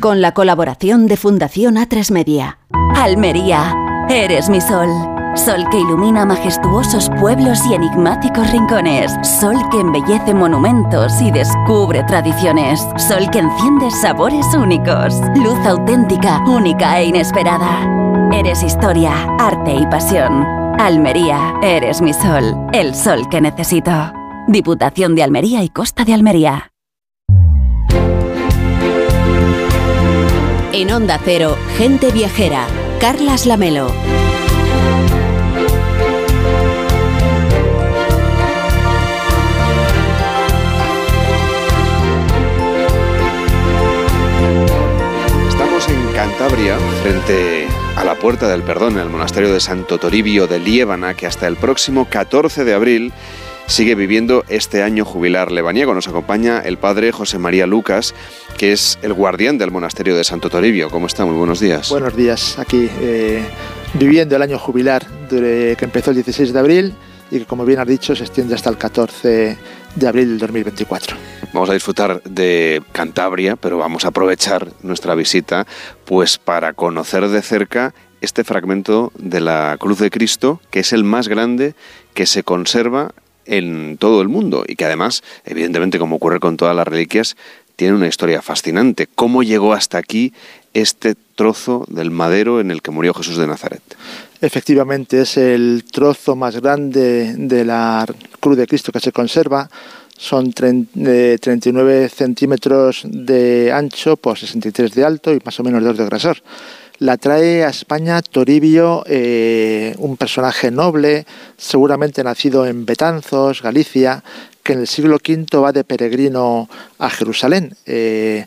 Con la colaboración de Fundación A3 Media. Almería, eres mi sol. Sol que ilumina majestuosos pueblos y enigmáticos rincones. Sol que embellece monumentos y descubre tradiciones. Sol que enciende sabores únicos. Luz auténtica, única e inesperada. Eres historia, arte y pasión. Almería, eres mi sol, el sol que necesito. Diputación de Almería y Costa de Almería. En Onda Cero, gente viajera. Carlas Lamelo. Cantabria, frente a la Puerta del Perdón en el monasterio de Santo Toribio de Liébana, que hasta el próximo 14 de abril sigue viviendo este año jubilar lebaniego. Nos acompaña el padre José María Lucas, que es el guardián del monasterio de Santo Toribio. ¿Cómo está? Muy buenos días. Buenos días, aquí eh, viviendo el año jubilar que empezó el 16 de abril y que, como bien has dicho, se extiende hasta el 14 de abril del 2024. Vamos a disfrutar de Cantabria, pero vamos a aprovechar nuestra visita pues para conocer de cerca este fragmento de la cruz de Cristo, que es el más grande que se conserva en todo el mundo y que además, evidentemente como ocurre con todas las reliquias, tiene una historia fascinante. ¿Cómo llegó hasta aquí este trozo del madero en el que murió Jesús de Nazaret? Efectivamente, es el trozo más grande de la cruz de Cristo que se conserva. Son 39 centímetros de ancho por 63 de alto y más o menos 2 de grosor. La trae a España Toribio, eh, un personaje noble, seguramente nacido en Betanzos, Galicia, que en el siglo V va de peregrino a Jerusalén. Eh,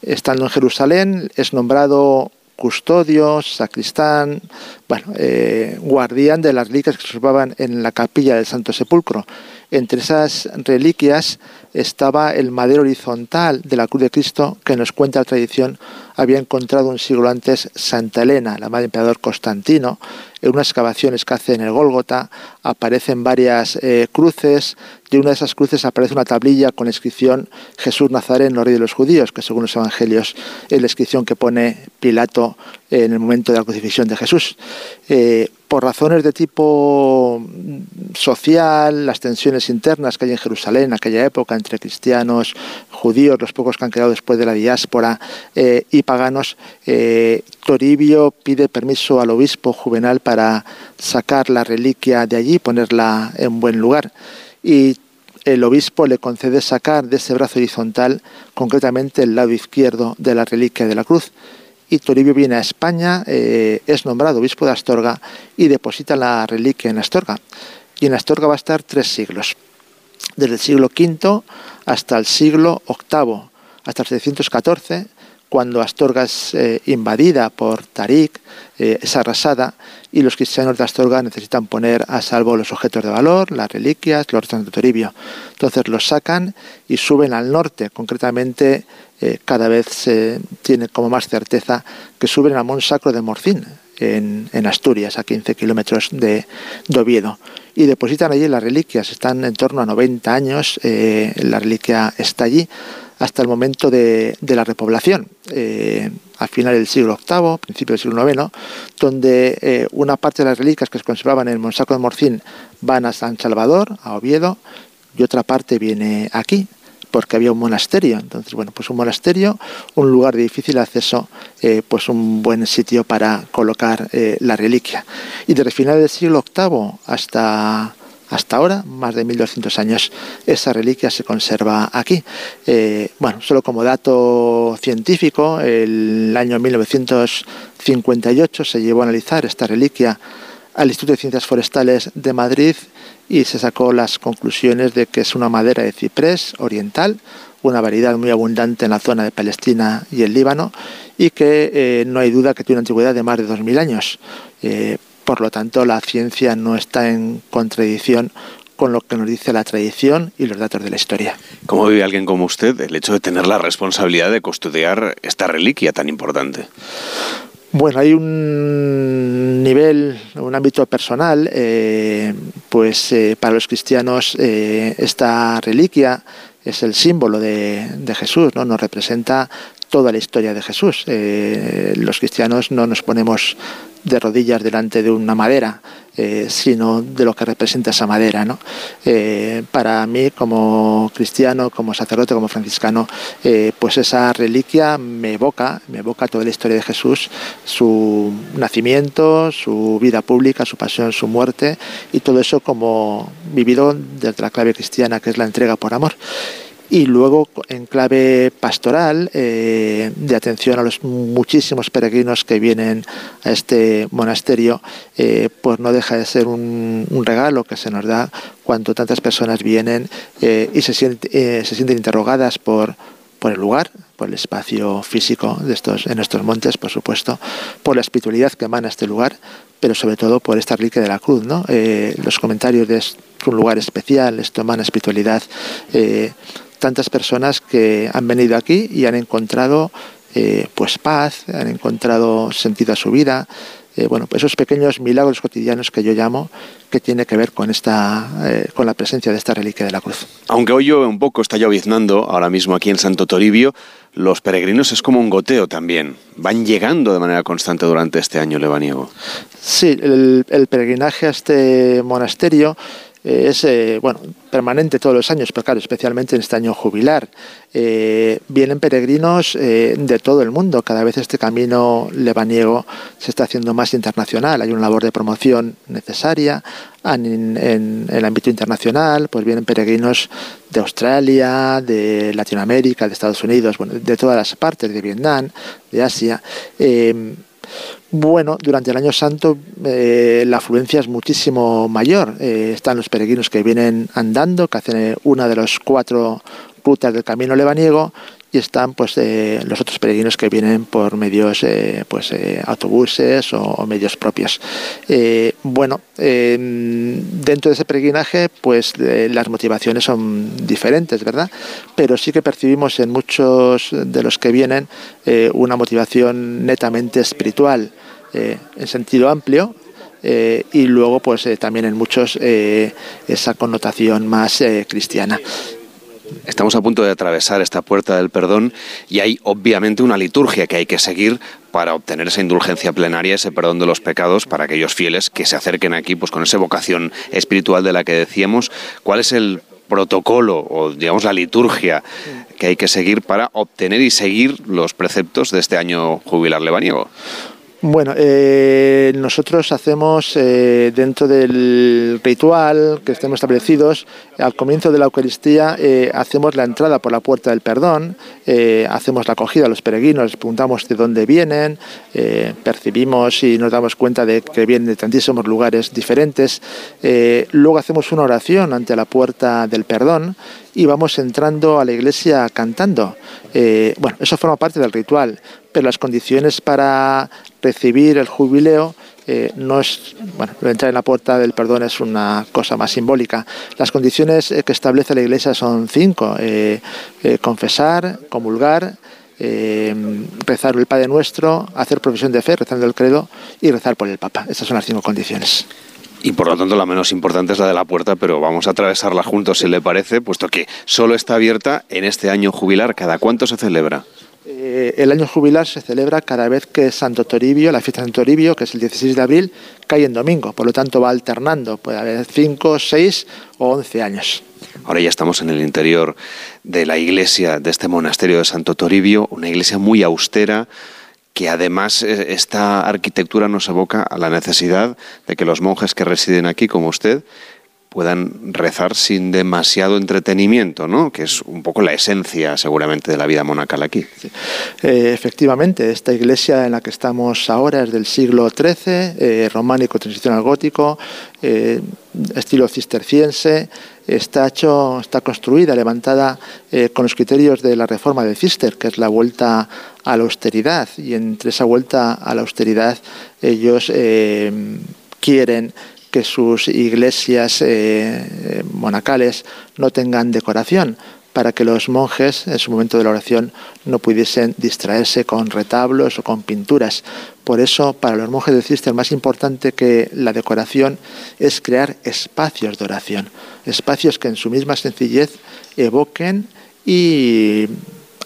estando en Jerusalén es nombrado custodio, sacristán, bueno, eh, guardián de las reliquias que se en la capilla del Santo Sepulcro. Entre esas reliquias estaba el madero horizontal de la cruz de Cristo que nos cuenta la tradición había encontrado un siglo antes Santa Elena, la madre del emperador Constantino. En unas excavaciones que hace en el Gólgota aparecen varias eh, cruces y en una de esas cruces aparece una tablilla con la inscripción Jesús Nazareno, rey de los judíos, que según los evangelios es la inscripción que pone Pilato en el momento de la crucifixión de Jesús. Eh, por razones de tipo social, las tensiones internas que hay en Jerusalén en aquella época entre cristianos, judíos, los pocos que han quedado después de la diáspora eh, y paganos, eh, Toribio pide permiso al obispo juvenal para sacar la reliquia de allí, ponerla en buen lugar. Y el obispo le concede sacar de ese brazo horizontal concretamente el lado izquierdo de la reliquia de la cruz y Toribio viene a España, eh, es nombrado obispo de Astorga y deposita la reliquia en Astorga. Y en Astorga va a estar tres siglos, desde el siglo V hasta el siglo VIII, hasta el 714, cuando Astorga es eh, invadida por Tarik, eh, es arrasada y los cristianos de Astorga necesitan poner a salvo los objetos de valor, las reliquias, los restos de Toribio. Entonces los sacan y suben al norte, concretamente eh, cada vez se tiene como más certeza que suben al Mont Sacro de Morcín, en, Asturias, a 15 kilómetros de, Oviedo. Y depositan allí las reliquias, están en torno a 90 años, la reliquia está allí hasta el momento de, la repoblación, eh, a final del siglo VIII, principio del siglo IX, donde eh, una parte de las reliquias que se conservaban en el Monsaco de Morcín van a San Salvador, a Oviedo, y otra parte viene aquí, porque había un monasterio. Entonces, bueno, pues un monasterio, un lugar de difícil acceso, eh, pues un buen sitio para colocar la reliquia. Y desde final del siglo VIII hasta hasta ahora, más de 1200 años, esa reliquia se conserva aquí. Eh, bueno, solo como dato científico, el año 1958 se llevó a analizar esta reliquia al Instituto de Ciencias Forestales de Madrid y se sacó las conclusiones de que es una madera de ciprés oriental, una variedad muy abundante en la zona de Palestina y el Líbano, y que eh, no hay duda que tiene una antigüedad de más de 2.000 años. Eh, por lo tanto, la ciencia no está en contradicción con lo que nos dice la tradición y los datos de la historia. ¿Cómo vive alguien como usted el hecho de tener la responsabilidad de custodiar esta reliquia tan importante? Bueno, hay un nivel, un ámbito personal, eh, pues eh, para los cristianos eh, esta reliquia es el símbolo de, de, Jesús, ¿no? nos representa toda la historia de Jesús. los cristianos no nos ponemos de rodillas delante de una madera, eh, sino de lo que representa esa madera. Eh, para mí, como cristiano, como sacerdote, como franciscano, eh, pues esa reliquia me evoca, me evoca toda la historia de Jesús, su nacimiento, su vida pública, su pasión, su muerte, y todo eso como vivido desde la clave cristiana, que es la entrega por amor y luego en clave pastoral eh, de atención a los muchísimos peregrinos que vienen a este monasterio, eh, pues no deja de ser un, regalo que se nos da cuando tantas personas vienen eh, y se, se sienten interrogadas por, el lugar, por el espacio físico de estos, en estos montes, por supuesto, por la espiritualidad que emana este lugar, pero sobre todo por esta reliquia de la cruz. ¿no? los comentarios de un lugar especial, esto emana espiritualidad tantas personas que han venido aquí y han encontrado eh, pues paz, han encontrado sentido a su vida. Eh, bueno, pues esos pequeños milagros cotidianos que yo llamo que tiene que ver con esta eh, con la presencia de esta reliquia de la cruz. Aunque hoy llueve un poco, está lloviznando ahora mismo aquí en Santo Toribio, los peregrinos es como un goteo también. Van llegando de manera constante durante este año lebaniego. Sí, el, el peregrinaje a este monasterio es eh, bueno permanente todos los años, pero claro, especialmente en este año jubilar. Eh, vienen peregrinos eh, de todo el mundo. Cada vez este camino lebaniego se está haciendo más internacional. Hay una labor de promoción necesaria en, el ámbito internacional. Pues vienen peregrinos de Australia, de Latinoamérica, de Estados Unidos, bueno, de todas las partes, de Vietnam, de Asia. Bueno, durante el año santo eh, la afluencia es muchísimo mayor. Eh, están los peregrinos que vienen andando, que hacen eh, una de las cuatro rutas del camino lebaniego, y están pues los otros peregrinos que vienen por medios pues autobuses o, medios propios bueno dentro de ese peregrinaje pues las motivaciones son diferentes verdad pero sí que percibimos en muchos de los que vienen una motivación netamente espiritual eh, en sentido amplio eh, y luego pues eh, también en muchos esa connotación más cristiana. Estamos a punto de atravesar esta puerta del perdón y hay obviamente una liturgia que hay que seguir para obtener esa indulgencia plenaria, ese perdón de los pecados para aquellos fieles que se acerquen aquí pues con esa vocación espiritual de la que decíamos. ¿Cuál es el protocolo o digamos la liturgia que hay que seguir para obtener y seguir los preceptos de este año jubilar lebaniego? Bueno, eh, nosotros hacemos eh, dentro del ritual que estemos establecidos, al comienzo de la Eucaristía eh, hacemos la entrada por la puerta del perdón, hacemos la acogida a los peregrinos, preguntamos de dónde vienen, percibimos y nos damos cuenta de que vienen de tantísimos lugares diferentes. luego hacemos una oración ante la puerta del perdón y vamos entrando a la iglesia cantando. bueno, eso forma parte del ritual pero las condiciones para recibir el jubileo eh, no es, bueno, entrar en la puerta del perdón es una cosa más simbólica. Las condiciones eh, que establece la Iglesia son cinco: eh, confesar, comulgar, rezar el Padre Nuestro, hacer profesión de fe, rezando el credo y rezar por el Papa. Esas son las cinco condiciones. Y por lo tanto la menos importante es la de la puerta, pero vamos a atravesarla juntos si le parece, puesto que solo está abierta en este año jubilar. ¿Cada cuánto se celebra? Eh, el año jubilar se celebra cada vez que Santo Toribio, la fiesta de Santo Toribio, que es el 16 de abril, cae en domingo. Por lo tanto, va alternando. Puede haber 5, 6 o 11 años. Ahora ya estamos en el interior de la iglesia de este monasterio de Santo Toribio, una iglesia muy austera que además eh, esta arquitectura nos evoca a la necesidad de que los monjes que residen aquí, como usted, puedan rezar sin demasiado entretenimiento, ¿no? que es un poco la esencia seguramente de la vida monacal aquí. Eh, efectivamente, esta iglesia en la que estamos ahora es del siglo XIII, eh, románico transicional gótico, eh, estilo cisterciense, está, hecho, está construida, levantada con los criterios de la reforma de Cister, que es la vuelta a la austeridad, y entre esa vuelta a la austeridad ellos quieren que sus iglesias eh, monacales no tengan decoración, para que los monjes en su momento de la oración no pudiesen distraerse con retablos o con pinturas. Por eso, para los monjes de Cister, más importante que la decoración es crear espacios de oración, espacios que en su misma sencillez evoquen y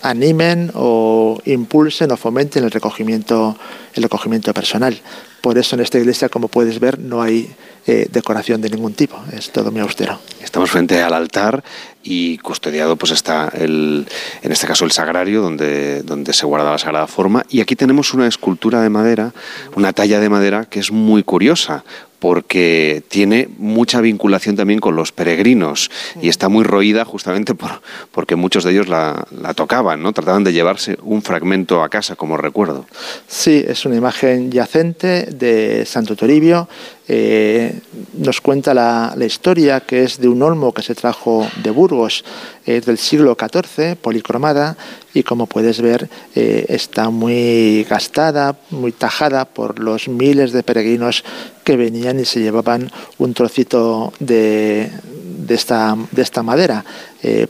animen o impulsen o fomenten el recogimiento, el recogimiento personal. Por eso en esta iglesia, como puedes ver, no hay eh, decoración de ningún tipo, es todo muy austero. Estamos frente al altar y custodiado pues está el, en este caso el sagrario donde, donde se guarda la sagrada forma y aquí tenemos una escultura de madera, una talla de madera que es muy curiosa porque tiene mucha vinculación también con los peregrinos y está muy roída justamente por, porque muchos de ellos la, tocaban, ¿no? Trataban de llevarse un fragmento a casa como recuerdo. Sí, es una imagen yacente de Santo Toribio. Eh, nos cuenta la, historia que es de un olmo que se trajo de Burgos eh, del siglo XIV, policromada, y como puedes ver eh, está muy gastada, muy tajada por los miles de peregrinos que venían y se llevaban un trocito de, de, esta, de esta madera.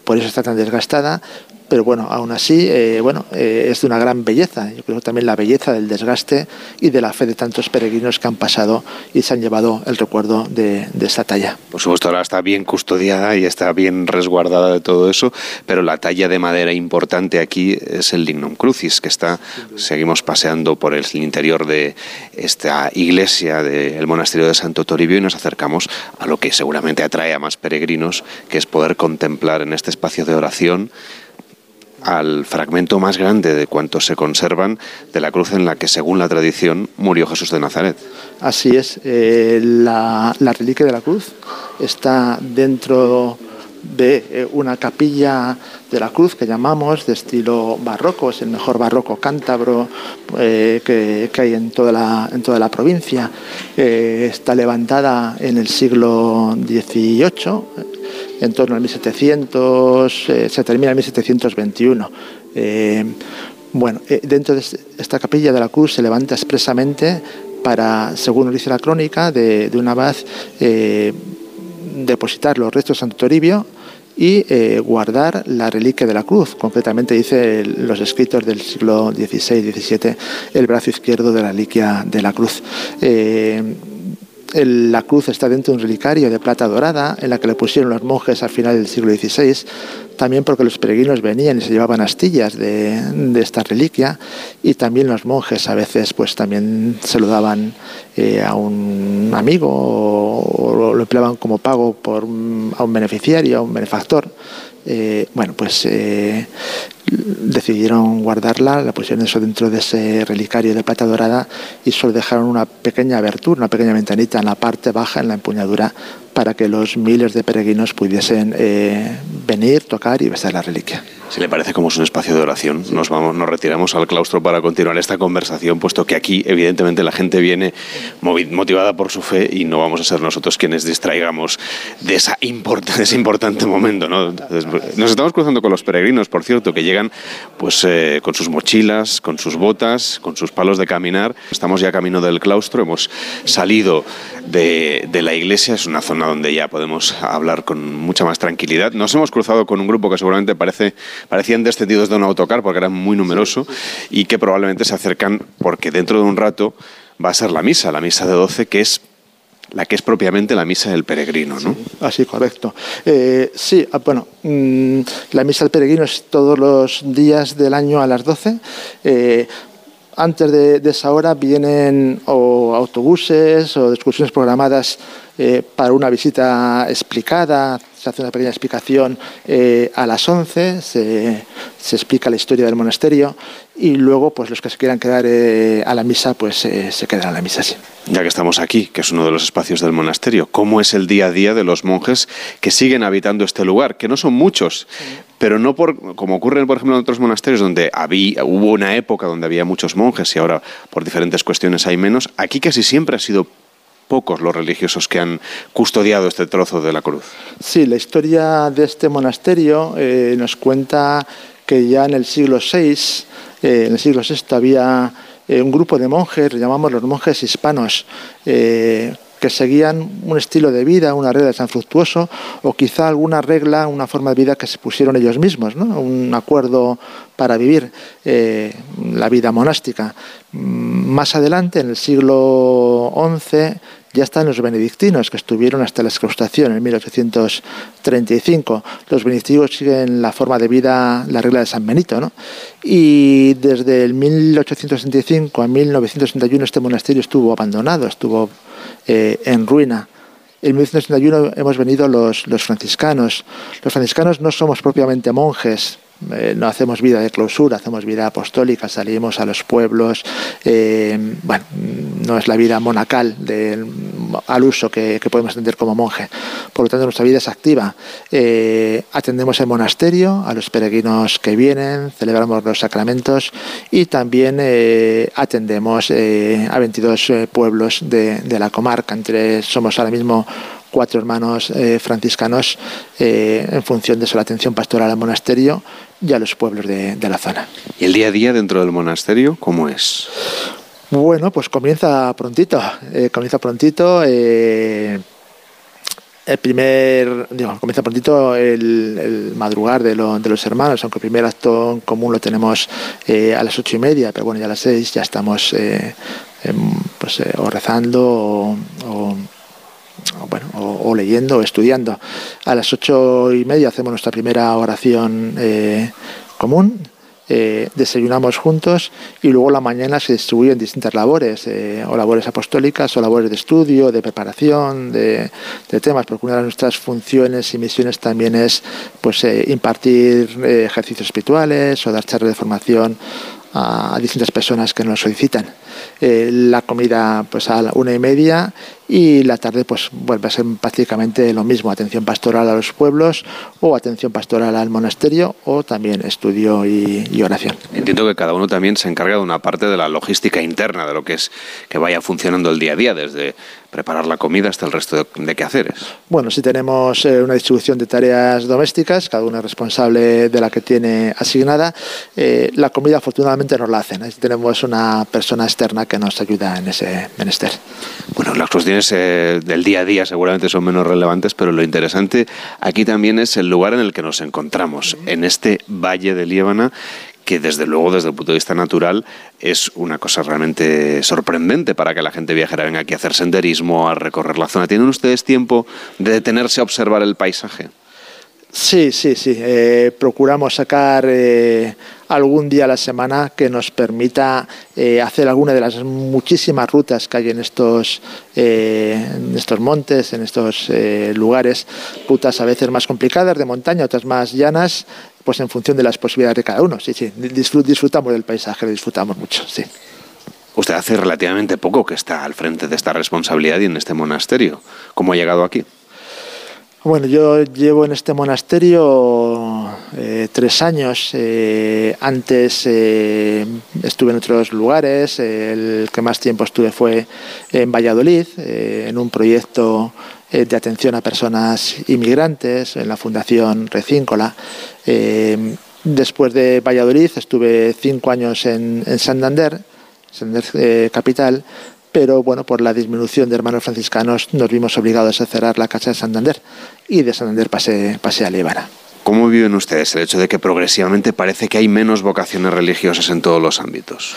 Por eso está tan desgastada, pero bueno, aún así, eh, bueno, eh, es de una gran belleza. Yo creo también la belleza del desgaste y de la fe de tantos peregrinos que han pasado y se han llevado el recuerdo de, esta talla. Por supuesto, ahora está bien custodiada y está bien resguardada de todo eso, pero la talla de madera importante aquí es el Lignum Crucis, que está, seguimos paseando por el interior de esta iglesia del monasterio de Santo Toribio y nos acercamos a lo que seguramente atrae a más peregrinos, que es poder contemplar en este espacio de oración al fragmento más grande de cuantos se conservan de la cruz en la que, según la tradición, murió Jesús de Nazaret. Así es, eh, la, reliquia de la cruz está dentro de eh, una capilla de la cruz que llamamos de estilo barroco, es el mejor barroco cántabro eh, que, hay en toda la, en toda la provincia. está levantada en el siglo XVIII en torno al 1700, eh, se termina en 1721. Eh, bueno, eh, dentro de esta capilla de la cruz se levanta expresamente para, según dice la crónica, de, de un abad depositar los restos de Santo Toribio y guardar la reliquia de la cruz. Concretamente dice los escritos del siglo XVI XVII el brazo izquierdo de la reliquia de la cruz la cruz está dentro de un relicario de plata dorada en la que le pusieron los monjes al final del siglo XVI, también porque los peregrinos venían y se llevaban astillas de, esta reliquia y también los monjes a veces pues también se lo daban eh, a un amigo o, lo empleaban como pago por, a un beneficiario, a un benefactor. Eh, bueno, pues eh, decidieron guardarla, la pusieron eso dentro de ese relicario de plata dorada y solo dejaron una pequeña abertura, una pequeña ventanita en la parte baja, en la empuñadura, para que los miles de peregrinos pudiesen eh, venir, tocar y besar la reliquia. Si le parece como es un espacio de oración, nos vamos, nos retiramos al claustro para continuar esta conversación, puesto que aquí, evidentemente, la gente viene motivada por su fe y no vamos a ser nosotros quienes distraigamos de, esa ese importante momento. ¿no? Nos estamos cruzando con los peregrinos, por cierto, que llegan pues, eh, con sus mochilas, con sus botas, con sus palos de caminar. Estamos ya camino del claustro, hemos salido de, de la iglesia, es una zona donde ya podemos hablar con mucha más tranquilidad. Nos hemos cruzado con un grupo que seguramente parece parecían descendidos de un autocar porque era muy numeroso y que probablemente se acercan porque dentro de un rato va a ser la misa, la misa de 12, que es la que es propiamente la misa del peregrino, ¿no? así, correcto. Eh, sí, ah, bueno, mm, la misa del peregrino es todos los días del año a las 12. Eh, antes de, esa hora vienen o autobuses o excursiones programadas eh, para una visita explicada, se hace una pequeña explicación eh, a las 11, se, se, explica la historia del monasterio y luego pues los que se quieran quedar eh, a la misa pues se quedan a la misa, sí. Ya que estamos aquí, que es uno de los espacios del monasterio, ¿cómo es el día a día de los monjes que siguen habitando este lugar? Que no son muchos, pero no por, como ocurre por ejemplo en otros monasterios donde había, hubo una época donde había muchos monjes y ahora por diferentes cuestiones hay menos, aquí casi siempre ha sido pocos los religiosos que han custodiado este trozo de la cruz. Sí, la historia de este monasterio eh, nos cuenta que ya en el siglo VI, eh, en el siglo VI había eh, un grupo de monjes, le llamamos los monjes hispanos, que seguían un estilo de vida, una regla de San Fructuoso, o quizá alguna regla, una forma de vida que se pusieron ellos mismos, ¿no? un acuerdo para vivir la vida monástica. Mm, más adelante, en el siglo XI, ya están los benedictinos, que estuvieron hasta la excrustación en 1835. Los benedictinos siguen la forma de vida, la regla de San Benito, ¿no? Y desde el 1865 a 1961 este monasterio estuvo abandonado, estuvo eh, en ruina. En 1961 hemos venido los, los franciscanos. Los franciscanos no somos propiamente monjes, eh, no hacemos vida de clausura, hacemos vida apostólica, salimos a los pueblos, eh, bueno, no es la vida monacal al uso que, podemos entender como monje. Por lo tanto, nuestra vida es activa. Eh, atendemos el monasterio, a los peregrinos que vienen, celebramos los sacramentos y también atendemos a 22 pueblos de, de la comarca. Entre, somos ahora mismo cuatro hermanos eh, franciscanos eh, en función de su atención pastoral al monasterio y a los pueblos de, la zona. ¿Y el día a día dentro del monasterio cómo es? Bueno, pues comienza prontito, eh, comienza prontito. el primer, digo, comienza prontito el, madrugar de, los hermanos, aunque el primer acto en común lo tenemos a las ocho y media, pero bueno, ya a las seis ya estamos em, pues, o rezando o bueno, o, leyendo o estudiando. A las ocho y media hacemos nuestra primera oración eh, común, eh, desayunamos juntos y luego la mañana se distribuyen distintas labores, eh, o labores apostólicas, o labores de estudio, de preparación, de, temas, porque una de nuestras funciones y misiones también es pues, impartir ejercicios espirituales o dar charlas de formación a, distintas personas que nos solicitan. la comida pues a la una y media y la tarde pues vuelve a ser prácticamente lo mismo, atención pastoral a los pueblos o atención pastoral al monasterio o también estudio y, oración. Entiendo que cada uno también se encarga de una parte de la logística interna de lo que es que vaya funcionando el día a día, desde preparar la comida hasta el resto de, quehaceres. Bueno, si tenemos eh, una distribución de tareas domésticas, cada uno es responsable de la que tiene asignada, eh, la comida afortunadamente nos la hacen, tenemos una persona externa que nos ayuda en ese menester. Bueno, las cuestiones eh, del día a día seguramente son menos relevantes, pero lo interesante aquí también es el lugar en el que nos encontramos, en este valle de Líbana que desde luego desde el punto de vista natural es una cosa realmente sorprendente para que la gente viajera venga aquí a hacer senderismo, a recorrer la zona. ¿Tienen ustedes tiempo de detenerse a observar el paisaje? Sí, sí, sí. Eh, procuramos sacar eh, algún día a la semana que nos permita eh, hacer alguna de las muchísimas rutas que hay en estos, en estos montes, en estos lugares, rutas a veces más complicadas de montaña, otras más llanas, pues en función de las posibilidades de cada uno. Sí, sí, disfrutamos del paisaje, lo disfrutamos mucho, sí. Usted hace relativamente poco que está al frente de esta responsabilidad y en este monasterio. ¿Cómo ha llegado aquí? Bueno, yo llevo en este monasterio eh, tres años. Eh, antes eh, estuve en otros lugares. el que más tiempo estuve fue en Valladolid, en un proyecto de atención a personas inmigrantes en la Fundación Recíncola. después de Valladolid estuve cinco años en, en Santander, Santander Capital, pero bueno, por la disminución de hermanos franciscanos nos vimos obligados a cerrar la casa de Santander y de Santander pasé, pasé a Líbana. ¿Cómo viven ustedes el hecho de que progresivamente parece que hay menos vocaciones religiosas en todos los ámbitos?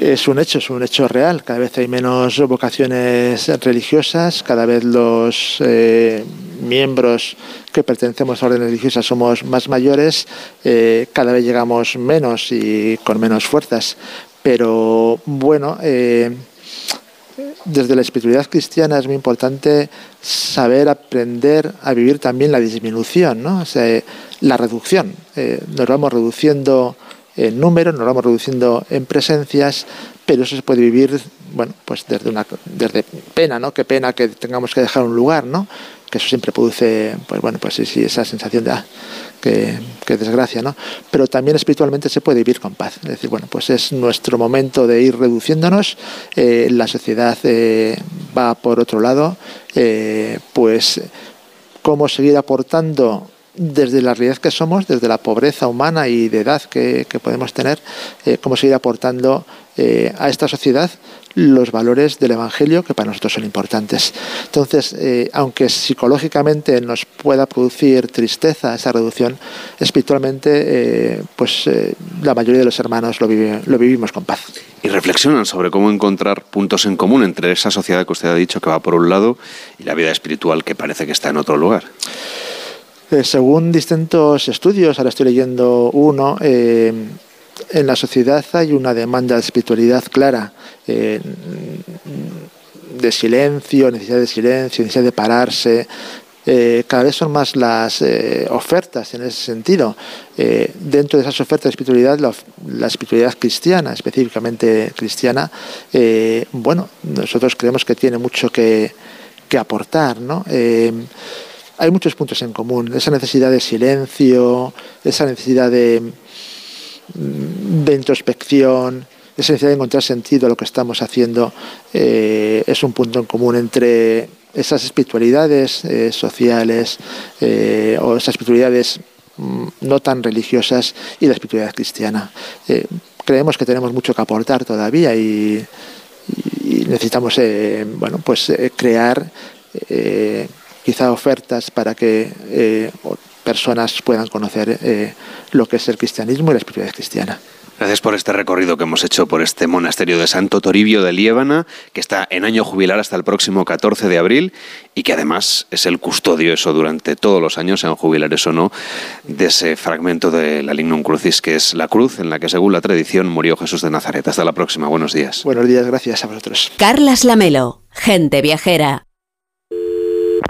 Es un hecho, es un hecho real. Cada vez hay menos vocaciones religiosas, cada vez los eh, miembros que pertenecemos a órdenes religiosas somos más mayores, eh, cada vez llegamos menos y con menos fuerzas. Pero bueno, eh, desde la espiritualidad cristiana es muy importante saber aprender a vivir también la disminución, ¿no? la reducción. Eh, nos vamos reduciendo en número, nos vamos reduciendo en presencias, pero eso se puede vivir, bueno, pues desde una desde pena, ¿no? Qué pena que tengamos que dejar un lugar, ¿no? Que eso siempre produce, pues bueno, pues sí esa sensación de ah, que, desgracia, ¿no? Pero también espiritualmente se puede vivir con paz. Es decir, bueno, pues es nuestro momento de ir reduciéndonos, eh, la sociedad eh, va por otro lado, eh, pues cómo seguir aportando desde la realidad que somos, desde la pobreza humana y de edad que, podemos tener, cómo seguir aportando a esta sociedad los valores del Evangelio que para nosotros son importantes. Entonces, eh, aunque psicológicamente nos pueda producir tristeza esa reducción, espiritualmente, eh, pues eh, la mayoría de los hermanos lo, lo vivimos con paz. Y reflexionan sobre cómo encontrar puntos en común entre esa sociedad que usted ha dicho que va por un lado y la vida espiritual que parece que está en otro lugar. según distintos estudios, ahora estoy leyendo uno, en la sociedad hay una demanda de espiritualidad clara, eh, de silencio, necesidad de silencio, necesidad de pararse. Eh, cada vez son más las eh, ofertas en ese sentido. dentro de esas ofertas de espiritualidad, la, espiritualidad cristiana, específicamente cristiana, bueno, nosotros creemos que tiene mucho que, que aportar, ¿no? hay muchos puntos en común, esa necesidad de silencio, esa necesidad de, de introspección, esa necesidad de encontrar sentido a lo que estamos haciendo, eh, es un punto en común entre esas espiritualidades eh, sociales eh, o esas espiritualidades mm, no tan religiosas y la espiritualidad cristiana. creemos que tenemos mucho que aportar todavía y, y necesitamos bueno, pues, crear quizá ofertas para que personas puedan conocer eh, lo que es el cristianismo y la espiritualidad cristiana. Gracias por este recorrido que hemos hecho por este monasterio de Santo Toribio de Liébana, que está en año jubilar hasta el próximo 14 de abril y que además es el custodio, eso durante todos los años, sean jubilares o no, de ese fragmento de la Lignum Crucis, que es la cruz en la que, según la tradición, murió Jesús de Nazaret. Hasta la próxima. Buenos días. Buenos días, gracias a vosotros. Carlas Lamelo, gente viajera.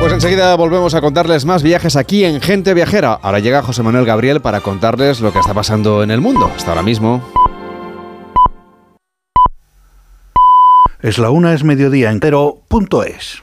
Pues enseguida volvemos a contarles más viajes aquí en Gente Viajera. Ahora llega José Manuel Gabriel para contarles lo que está pasando en el mundo. Hasta ahora mismo. Es la una, es mediodía entero, punto es.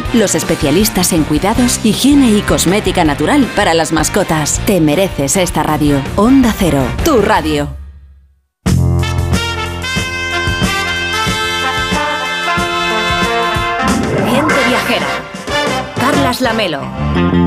los especialistas en cuidados, higiene y cosmética natural para las mascotas. Te mereces esta radio. Onda Cero, tu radio. Gente viajera. Carlas Lamelo.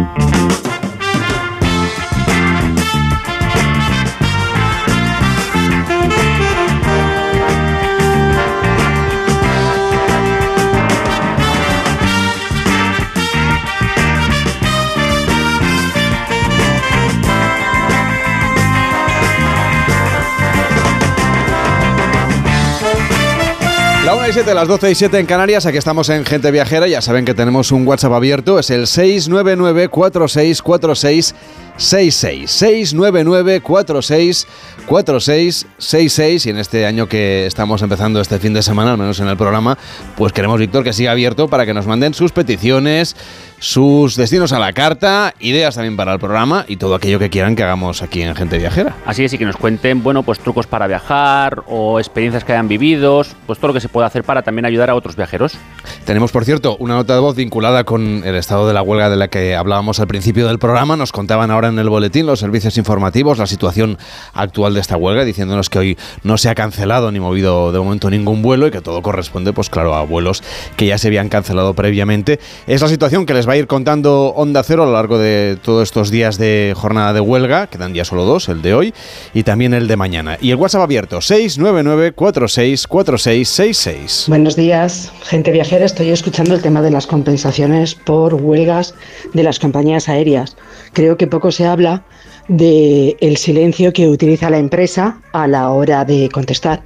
La 1 y 7, las 12 y 7 en Canarias, aquí estamos en Gente Viajera, ya saben que tenemos un WhatsApp abierto, es el 699 4646 66 699 46 4666 y en este año que estamos empezando este fin de semana, al menos en el programa, pues queremos, Víctor, que siga abierto para que nos manden sus peticiones, sus destinos a la carta, ideas también para el programa y todo aquello que quieran que hagamos aquí en Gente Viajera. Así es, y que nos cuenten, bueno, pues trucos para viajar o experiencias que hayan vivido, pues todo lo que se puede hacer para también ayudar a otros viajeros. Tenemos, por cierto, una nota de voz vinculada con el estado de la huelga de la que hablábamos al principio del programa. Nos contaban ahora en el boletín los servicios informativos la situación actual de esta huelga, diciéndonos que hoy no se ha cancelado ni movido de momento ningún vuelo y que todo corresponde, pues claro, a vuelos que ya se habían cancelado previamente. Es la situación que les va a ir contando Onda Cero a lo largo de todos estos días de jornada de huelga, quedan ya solo dos, el de hoy y también el de mañana. Y el WhatsApp abierto, 699 46 4666. Buenos días, gente viajera. Estoy escuchando el tema de las compensaciones por huelgas de las compañías aéreas. Creo que poco se habla de el silencio que utiliza la empresa a la hora de contestar,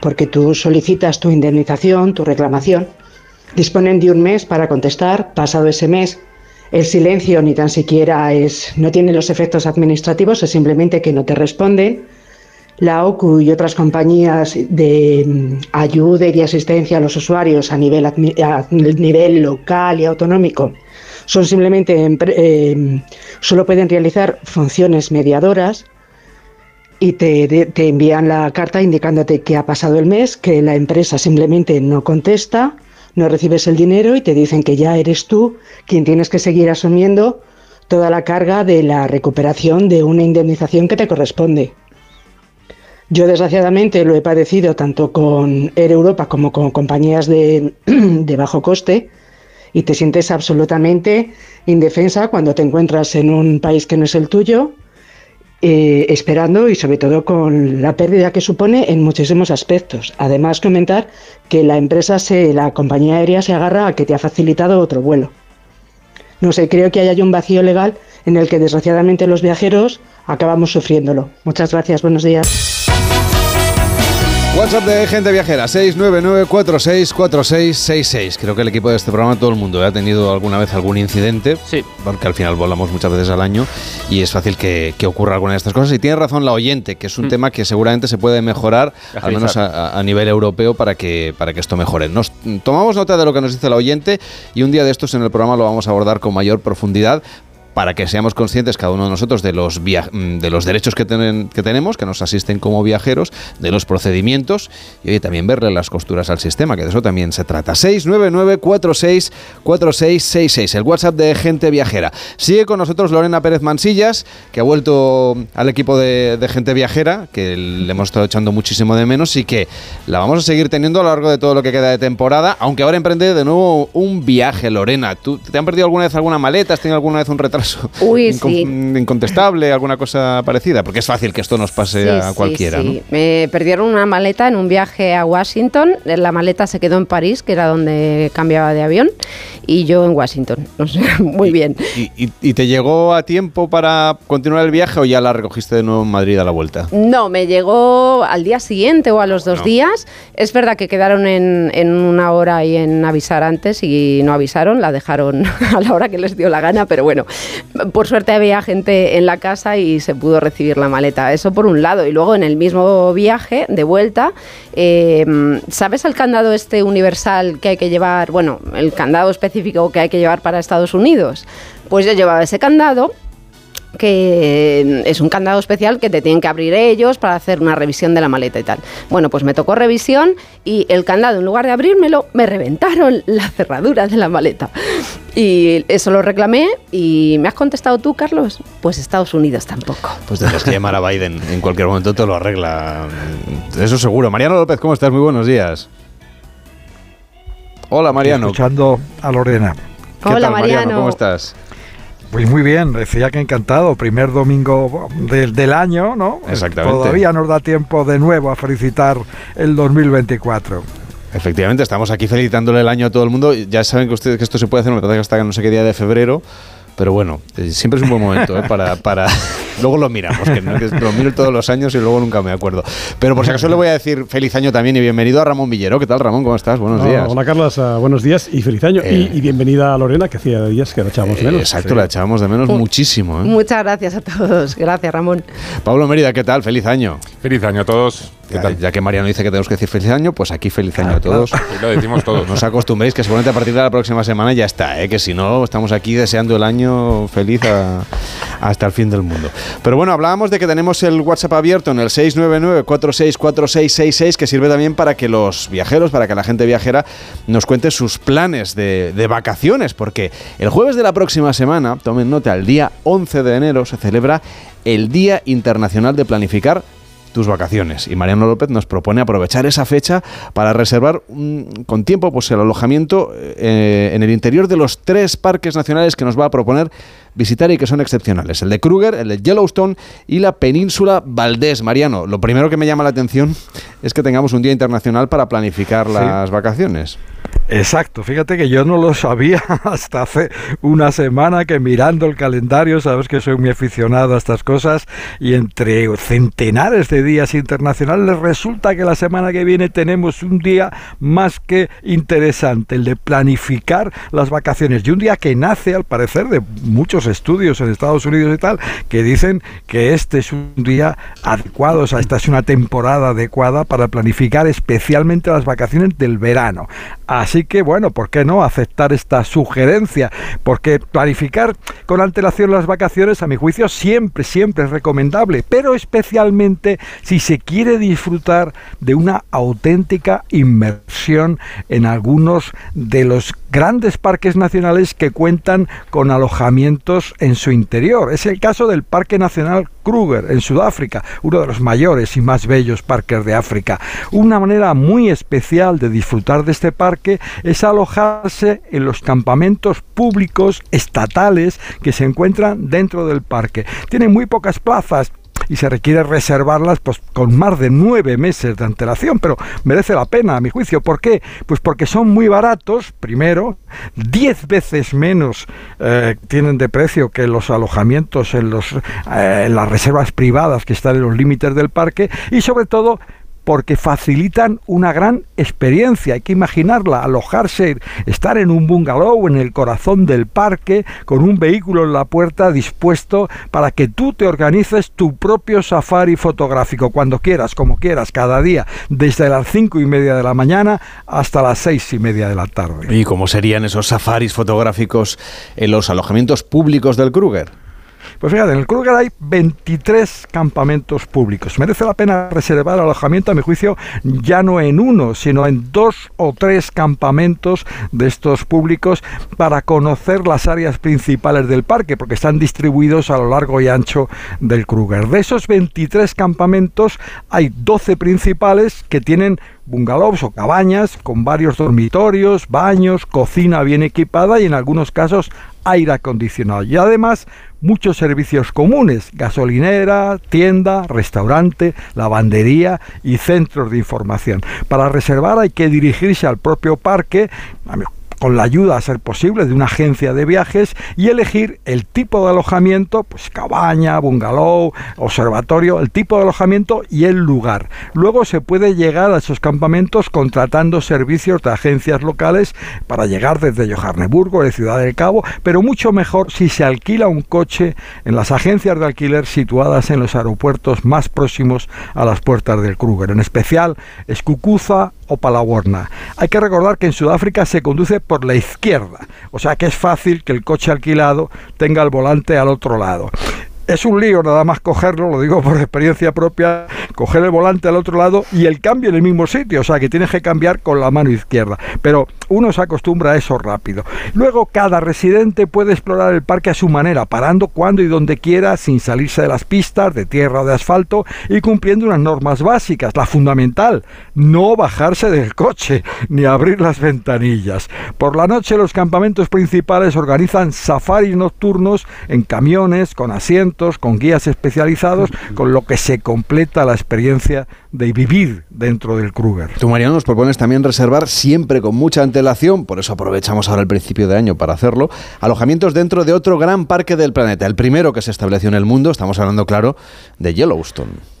porque tú solicitas tu indemnización, tu reclamación, disponen de un mes para contestar, pasado ese mes el silencio ni tan siquiera es no tiene los efectos administrativos, es simplemente que no te responden. La OCU y otras compañías de mm, ayuda y asistencia a los usuarios a nivel local y autonómico son simplemente eh, solo pueden realizar funciones mediadoras y te, te envían la carta indicándote que ha pasado el mes, que la empresa simplemente no contesta, no recibes el dinero y te dicen que ya eres tú quien tienes que seguir asumiendo toda la carga de la recuperación de una indemnización que te corresponde. Yo desgraciadamente lo he padecido tanto con Air Europa como con compañías de bajo coste y te sientes absolutamente indefensa cuando te encuentras en un país que no es el tuyo, eh, esperando y sobre todo con la pérdida que supone en muchísimos aspectos. Además comentar que la empresa, se, la compañía aérea se agarra a que te ha facilitado otro vuelo. No sé, creo que hay un vacío legal en el que desgraciadamente los viajeros acabamos sufriéndolo. Muchas gracias, buenos días. WhatsApp de gente viajera 699464666. Creo que el equipo de este programa, todo el mundo, ¿eh? ha tenido alguna vez algún incidente. Sí. Porque al final volamos muchas veces al año y es fácil que, que ocurra alguna de estas cosas. Y tiene razón la oyente, que es un Mm. tema que seguramente se puede mejorar, al menos a, a nivel europeo, para que, para que esto mejore. Nos tomamos nota de lo que nos dice la oyente y un día de estos en el programa lo vamos a abordar con mayor profundidad para que seamos conscientes cada uno de nosotros de los, via- mm, de los derechos que, tenen- que tenemos, que nos asisten como viajeros, de los procedimientos y oye, también verle las costuras al sistema, que de eso también se trata. 699464666, el WhatsApp de Gente Viajera. Sigue con nosotros Lorena Pérez Mansillas, que ha vuelto al equipo de, Gente Viajera, que le hemos estado echando muchísimo de menos y que la vamos a seguir teniendo a lo largo de todo lo que queda de temporada, aunque ahora emprende de nuevo un viaje, Lorena. ¿Tú te han perdido alguna vez alguna maleta? ¿Has tenido alguna vez un retraso caso Uy, incon- sí. incontestable, alguna cosa parecida? Porque es fácil que esto nos pase Sí, a cualquiera, sí. Me perdieron una maleta en un viaje a Washington. La maleta se quedó en París, que era donde cambiaba de avión, y yo en Washington. O sea, muy bien. ¿no? ¿Y, y- y te llegó a tiempo para continuar el viaje o ya la recogiste de nuevo en Madrid a la vuelta? No, me llegó al día siguiente o a los dos No. días. Es verdad que quedaron en, en una hora y en avisar antes y no avisaron, la dejaron a la hora que les dio la gana, pero bueno, por suerte había gente en la casa y se pudo recibir la maleta. Eso por un lado. Y luego en el mismo viaje, de vuelta, eh, ¿sabes el candado este universal que hay que llevar? Bueno, el candado específico que hay que llevar para Estados Unidos. Pues yo llevaba ese candado que es un candado especial que te tienen que abrir ellos para hacer una revisión de la maleta y tal. Bueno, pues me tocó revisión y el candado, en lugar de abrírmelo, me reventaron la cerradura de la maleta. Y eso lo reclamé y ¿me has contestado tú, Carlos? Pues Estados Unidos tampoco. Pues tendrás que llamar a Biden. En cualquier momento te lo arregla. Eso seguro. Mariano López, ¿cómo estás? Muy buenos días. Hola, Mariano. Escuchando a Lorena. ¿Qué Hola, tal, Mariano. ¿Cómo estás? Pues muy bien, decía que encantado. Primer domingo del, del año, ¿no? Exactamente. Todavía nos da tiempo de nuevo a felicitar el 2024. Efectivamente, estamos aquí felicitándole el año a todo el mundo. Ya saben que ustedes que esto se puede hacer, me parece que hasta no sé qué día de febrero. Pero bueno, eh, siempre es un buen momento ¿eh? para, para... Luego lo miramos, que, no, que lo miro todos los años y luego nunca me acuerdo. Pero por si acaso le voy a decir feliz año también y bienvenido a Ramón Villero. ¿Qué tal, Ramón? ¿Cómo estás? Buenos Ah, días. Hola Carlos, buenos días y feliz año. Eh, y, y bienvenida a Lorena, que hacía días que la echábamos Eh, menos. exacto, Sí. la echábamos de menos muchísimo. ¿eh? Muchas gracias a todos. Gracias, Ramón. Pablo Mérida, ¿qué tal? Feliz año. Feliz año a todos. Ya, ya que Mariano dice que tenemos que decir feliz año, pues aquí feliz año a todos. Y lo decimos todos. No os acostumbréis que seguramente a partir de la próxima semana ya está, ¿eh? que si no estamos aquí deseando el año feliz a- hasta el fin del mundo. Pero bueno, hablábamos de que tenemos el WhatsApp abierto en el 699-464666 que sirve también para que los viajeros, para que la gente viajera nos cuente sus planes de, de vacaciones, porque el jueves de la próxima semana, tomen nota, el día 11 de enero se celebra el Día Internacional de Planificar tus vacaciones. Y Mariano López nos propone aprovechar esa fecha para reservar mm, con tiempo pues, el alojamiento eh, en el interior de los tres parques nacionales que nos va a proponer visitar y que son excepcionales. El de Kruger, el de Yellowstone y la península Valdés. Mariano, lo primero que me llama la atención es que tengamos un día internacional para planificar las vacaciones. Exacto, fíjate que yo no lo sabía hasta hace una semana que mirando el calendario, sabes que soy muy aficionado a estas cosas, y entre centenares de días internacionales resulta que la semana que viene tenemos un día más que interesante, el de planificar las vacaciones, y un día que nace al parecer de muchos estudios en Estados Unidos y tal, que dicen que este es un día adecuado, o sea, esta es una temporada adecuada para planificar especialmente las vacaciones del verano. Así que bueno, ¿por qué no aceptar esta sugerencia? Porque planificar con antelación las vacaciones, a mi juicio, siempre, siempre es recomendable, pero especialmente si se quiere disfrutar de una auténtica inmersión en algunos de los grandes parques nacionales que cuentan con alojamientos en su interior. Es el caso del Parque Nacional Kruger en Sudáfrica, uno de los mayores y más bellos parques de África. Una manera muy especial de disfrutar de este parque es alojarse en los campamentos públicos estatales que se encuentran dentro del parque. Tiene muy pocas plazas, y se requiere reservarlas pues, con más de nueve meses de antelación, pero merece la pena a mi juicio. ¿Por qué? Pues porque son muy baratos, primero, diez veces menos eh, tienen de precio que los alojamientos en, los, eh, en las reservas privadas que están en los límites del parque y sobre todo porque facilitan una gran experiencia. Hay que imaginarla, alojarse, estar en un bungalow en el corazón del parque, con un vehículo en la puerta dispuesto para que tú te organices tu propio safari fotográfico, cuando quieras, como quieras, cada día, desde las cinco y media de la mañana hasta las seis y media de la tarde. ¿Y cómo serían esos safaris fotográficos en los alojamientos públicos del Kruger? Pues fíjate, en el Kruger hay 23 campamentos públicos. Merece la pena reservar alojamiento, a mi juicio, ya no en uno, sino en dos o tres campamentos de estos públicos para conocer las áreas principales del parque, porque están distribuidos a lo largo y ancho del Kruger. De esos 23 campamentos hay 12 principales que tienen bungalows o cabañas con varios dormitorios, baños, cocina bien equipada y en algunos casos aire acondicionado y además muchos servicios comunes, gasolinera, tienda, restaurante, lavandería y centros de información. Para reservar hay que dirigirse al propio parque, con la ayuda, a ser posible, de una agencia de viajes y elegir el tipo de alojamiento, pues cabaña, bungalow, observatorio, el tipo de alojamiento y el lugar. Luego se puede llegar a esos campamentos contratando servicios de agencias locales para llegar desde Johannesburgo, de Ciudad del Cabo, pero mucho mejor si se alquila un coche en las agencias de alquiler situadas en los aeropuertos más próximos a las puertas del Kruger, en especial Escucuza o Palaworna. Hay que recordar que en Sudáfrica se conduce por la izquierda, o sea que es fácil que el coche alquilado tenga el volante al otro lado. Es un lío nada más cogerlo, lo digo por experiencia propia, coger el volante al otro lado y el cambio en el mismo sitio, o sea que tienes que cambiar con la mano izquierda. Pero uno se acostumbra a eso rápido. Luego cada residente puede explorar el parque a su manera, parando cuando y donde quiera, sin salirse de las pistas de tierra o de asfalto y cumpliendo unas normas básicas. La fundamental, no bajarse del coche ni abrir las ventanillas. Por la noche los campamentos principales organizan safaris nocturnos en camiones, con asientos, con guías especializados, con lo que se completa la experiencia de vivir dentro del Kruger. Tú, Mariano, nos propones también reservar siempre con mucha antelación, por eso aprovechamos ahora el principio de año para hacerlo, alojamientos dentro de otro gran parque del planeta, el primero que se estableció en el mundo, estamos hablando, claro, de Yellowstone.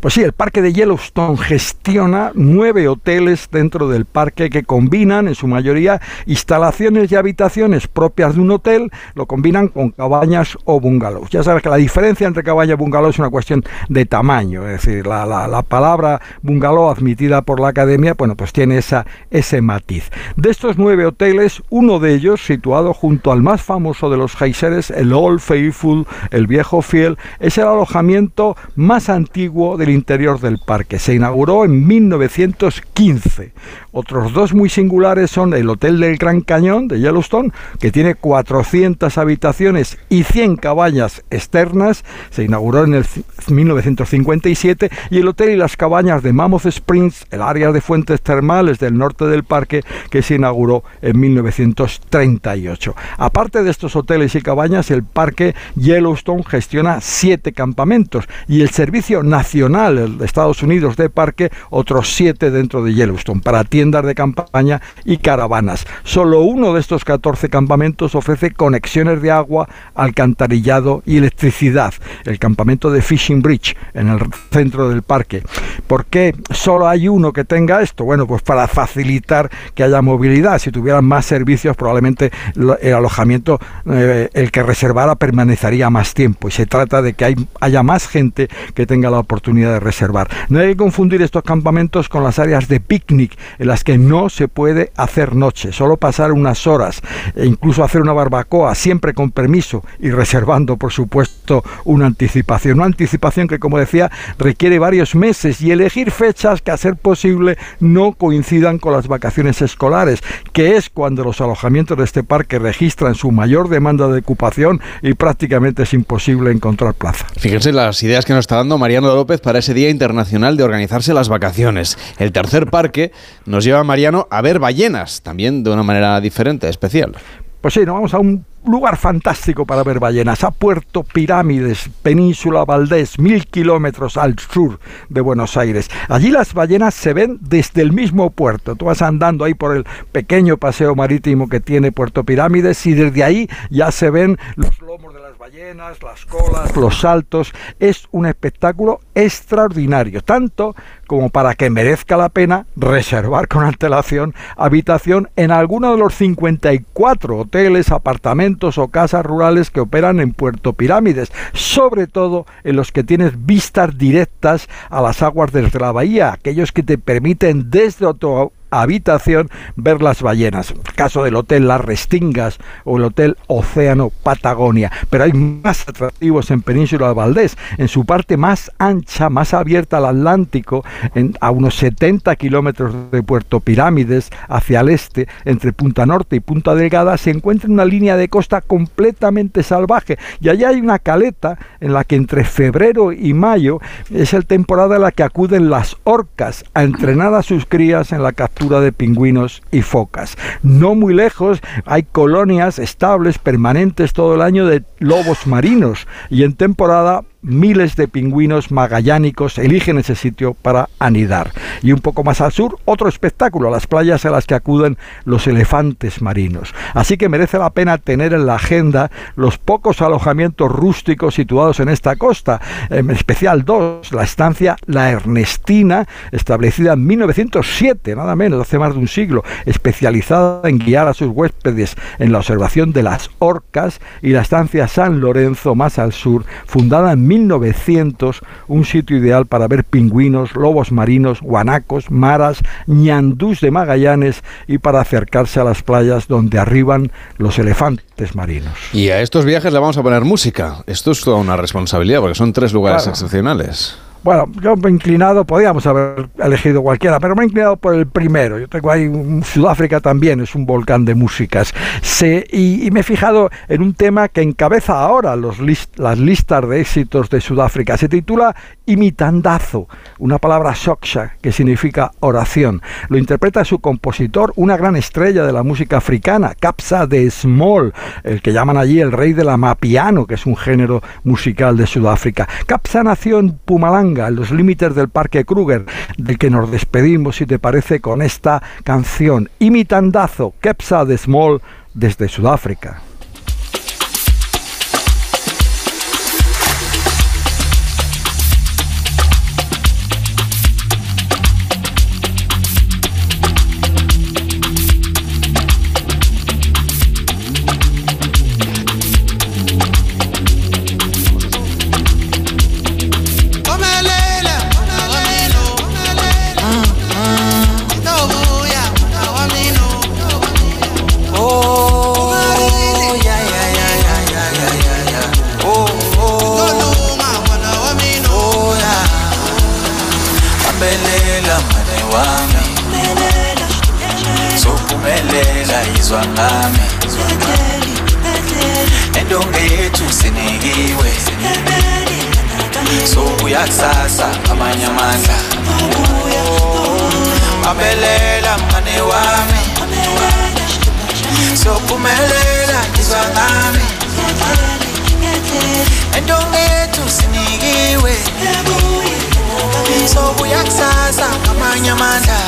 Pues sí, el parque de Yellowstone gestiona nueve hoteles dentro del parque que combinan en su mayoría instalaciones y habitaciones propias de un hotel, lo combinan con cabañas o bungalows. Ya sabes que la diferencia entre cabaña y bungalow es una cuestión de tamaño, es decir, la, la, palabra bungalow admitida por la academia, bueno, pues tiene esa, ese matiz. De estos nueve hoteles, uno de ellos, situado junto al más famoso de los geyseres, el Old Faithful, el viejo fiel, es el alojamiento más antiguo del interior del parque. Se inauguró en 1915. Otros dos muy singulares son el Hotel del Gran Cañón de Yellowstone, que tiene 400 habitaciones y 100 cabañas externas. Se inauguró en el 1957. Y el Hotel y las Cabañas de Mammoth Springs, el área de fuentes termales del norte del parque, que se inauguró en 1938. Aparte de estos hoteles y cabañas, el parque Yellowstone gestiona siete campamentos y el Servicio Nacional de Estados Unidos de Parque otros siete dentro de Yellowstone para tiendas de campaña y caravanas. Solo uno de estos 14 campamentos ofrece conexiones de agua, alcantarillado y electricidad, el campamento de Fishing Bridge en el centro del parque. ¿Por qué solo hay uno que tenga esto? Bueno, pues para facilitar que haya movilidad. Si tuvieran más servicios, probablemente el alojamiento, eh, el que reservara, permanecería más tiempo. Y se trata de que haya más gente que tenga la oportunidad de reservar. No hay que confundir estos campamentos con las áreas de picnic, en las que no se puede hacer noche, solo pasar unas horas e incluso hacer una barbacoa, siempre con permiso y reservando, por supuesto, una anticipación. Una anticipación que, como decía, requiere varios meses y elegir fechas que, a ser posible, no coincidan con las vacaciones escolares, que es cuando los alojamientos de este parque registran su mayor demanda de ocupación y prácticamente es imposible encontrar plaza. Fíjense las ideas que nos está dando Mariano López para ese Día Internacional de organizarse las vacaciones. El tercer parque nos lleva, Mariano, a ver ballenas, también de una manera diferente, especial. Pues sí, nos vamos a un lugar fantástico para ver ballenas, a Puerto Pirámides, Península Valdés, mil kilómetros al sur de Buenos Aires. Allí las ballenas se ven desde el mismo puerto. Tú vas andando ahí por el pequeño paseo marítimo que tiene Puerto Pirámides y desde ahí ya se ven los lomos de las ballenas, las colas, los saltos. Es un espectáculo extraordinario, tanto como para que merezca la pena reservar con antelación habitación en alguno de los 54 hoteles, apartamentos o casas rurales que operan en Puerto Pirámides, sobre todo en los que tienes vistas directas a las aguas desde la bahía, aquellos que te permiten desde otro habitación ver las ballenas. Caso del Hotel Las Restingas o el Hotel Océano Patagonia. Pero hay más atractivos en Península Valdés. En su parte más ancha, más abierta al Atlántico, en, a unos 70 kilómetros de Puerto Pirámides, hacia el este, entre Punta Norte y Punta Delgada, se encuentra una línea de costa completamente salvaje. Y allá hay una caleta en la que entre febrero y mayo es el temporada en la que acuden las orcas a entrenar a sus crías en la captura de pingüinos y focas. No muy lejos hay colonias estables, permanentes todo el año de lobos marinos y en temporada miles de pingüinos magallánicos eligen ese sitio para anidar. Y un poco más al sur, otro espectáculo, las playas a las que acuden los elefantes marinos. Así que merece la pena tener en la agenda los pocos alojamientos rústicos situados en esta costa, en especial dos, la estancia La Ernestina, establecida en 1907, nada menos, hace más de un siglo, especializada en guiar a sus huéspedes en la observación de las orcas, y la estancia San Lorenzo, más al sur, fundada en 1900, un sitio ideal para ver pingüinos, lobos marinos, guanacos, maras, ñandús de Magallanes y para acercarse a las playas donde arriban los elefantes marinos. Y a estos viajes le vamos a poner música. Esto es toda una responsabilidad porque son tres lugares Claro. excepcionales. Bueno, yo me he inclinado, podíamos haber elegido cualquiera, pero me he inclinado por el primero. Yo tengo ahí, un- Sudáfrica también es un volcán de músicas. Se- y, y me he fijado en un tema que encabeza ahora los lis- las listas de éxitos de Sudáfrica. Se titula Imitandazo, una palabra soksha que significa oración. Lo interpreta su compositor, una gran estrella de la música africana, Kapsa de Small, el que llaman allí el rey de la mapiano, que es un género musical de Sudáfrica. Kapsa nació en Pumalanga, en los límites del Parque Kruger, del que nos despedimos, si te parece, con esta canción, Imitandazo, Kapsa de Small, desde Sudáfrica. Kusasa mabelela mngane wami. Sophumelela izwa ngami. Entonge yethu sinikiwe. Sobuya kusasa ngamanye amandla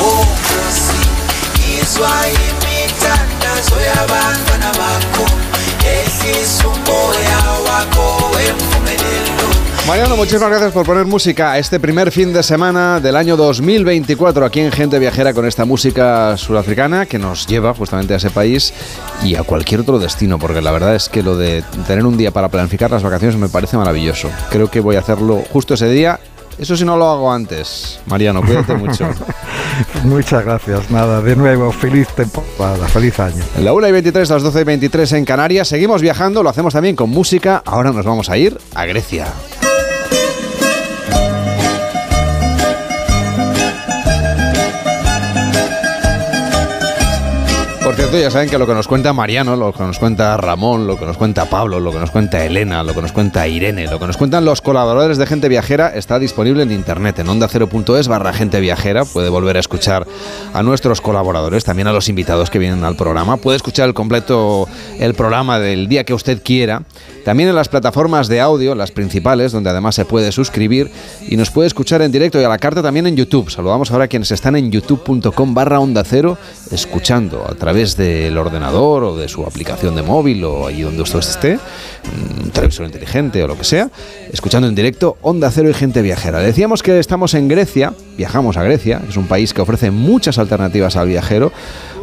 oh izwa imithandazo yabantwana bakho. Ehlisa umoya wakho wempumelelo Mariano, muchísimas gracias por poner música a este primer fin de semana del año 2024 aquí en Gente Viajera con esta música sudafricana que nos lleva justamente a ese país y a cualquier otro destino, porque la verdad es que lo de tener un día para planificar las vacaciones me parece maravilloso. Creo que voy a hacerlo justo ese día. Eso si no lo hago antes. Mariano, cuídate mucho. Muchas gracias, nada, de nuevo, feliz temporada, feliz año. La 1 y 23, las 12 y 23 en Canarias. Seguimos viajando, lo hacemos también con música. Ahora nos vamos a ir a Grecia. Cierto, ya saben que lo que nos cuenta Mariano, lo que nos cuenta Ramón, lo que nos cuenta Pablo, lo que nos cuenta Elena, lo que nos cuenta Irene, lo que nos cuentan los colaboradores de Gente Viajera está disponible en internet, en onda0.es barra Gente Viajera. Puede volver a escuchar a nuestros colaboradores, también a los invitados que vienen al programa. Puede escuchar el completo, el programa del día que usted quiera. También en las plataformas de audio, las principales, donde además se puede suscribir y nos puede escuchar en directo y a la carta también en YouTube. Saludamos ahora a quienes están en youtube.com barra onda cero, escuchando a través del ordenador o de su aplicación de móvil o allí donde usted esté, un televisor inteligente o lo que sea, escuchando en directo Onda Cero y Gente Viajera. Decíamos que estamos en Grecia, viajamos a Grecia, es un país que ofrece muchas alternativas al viajero.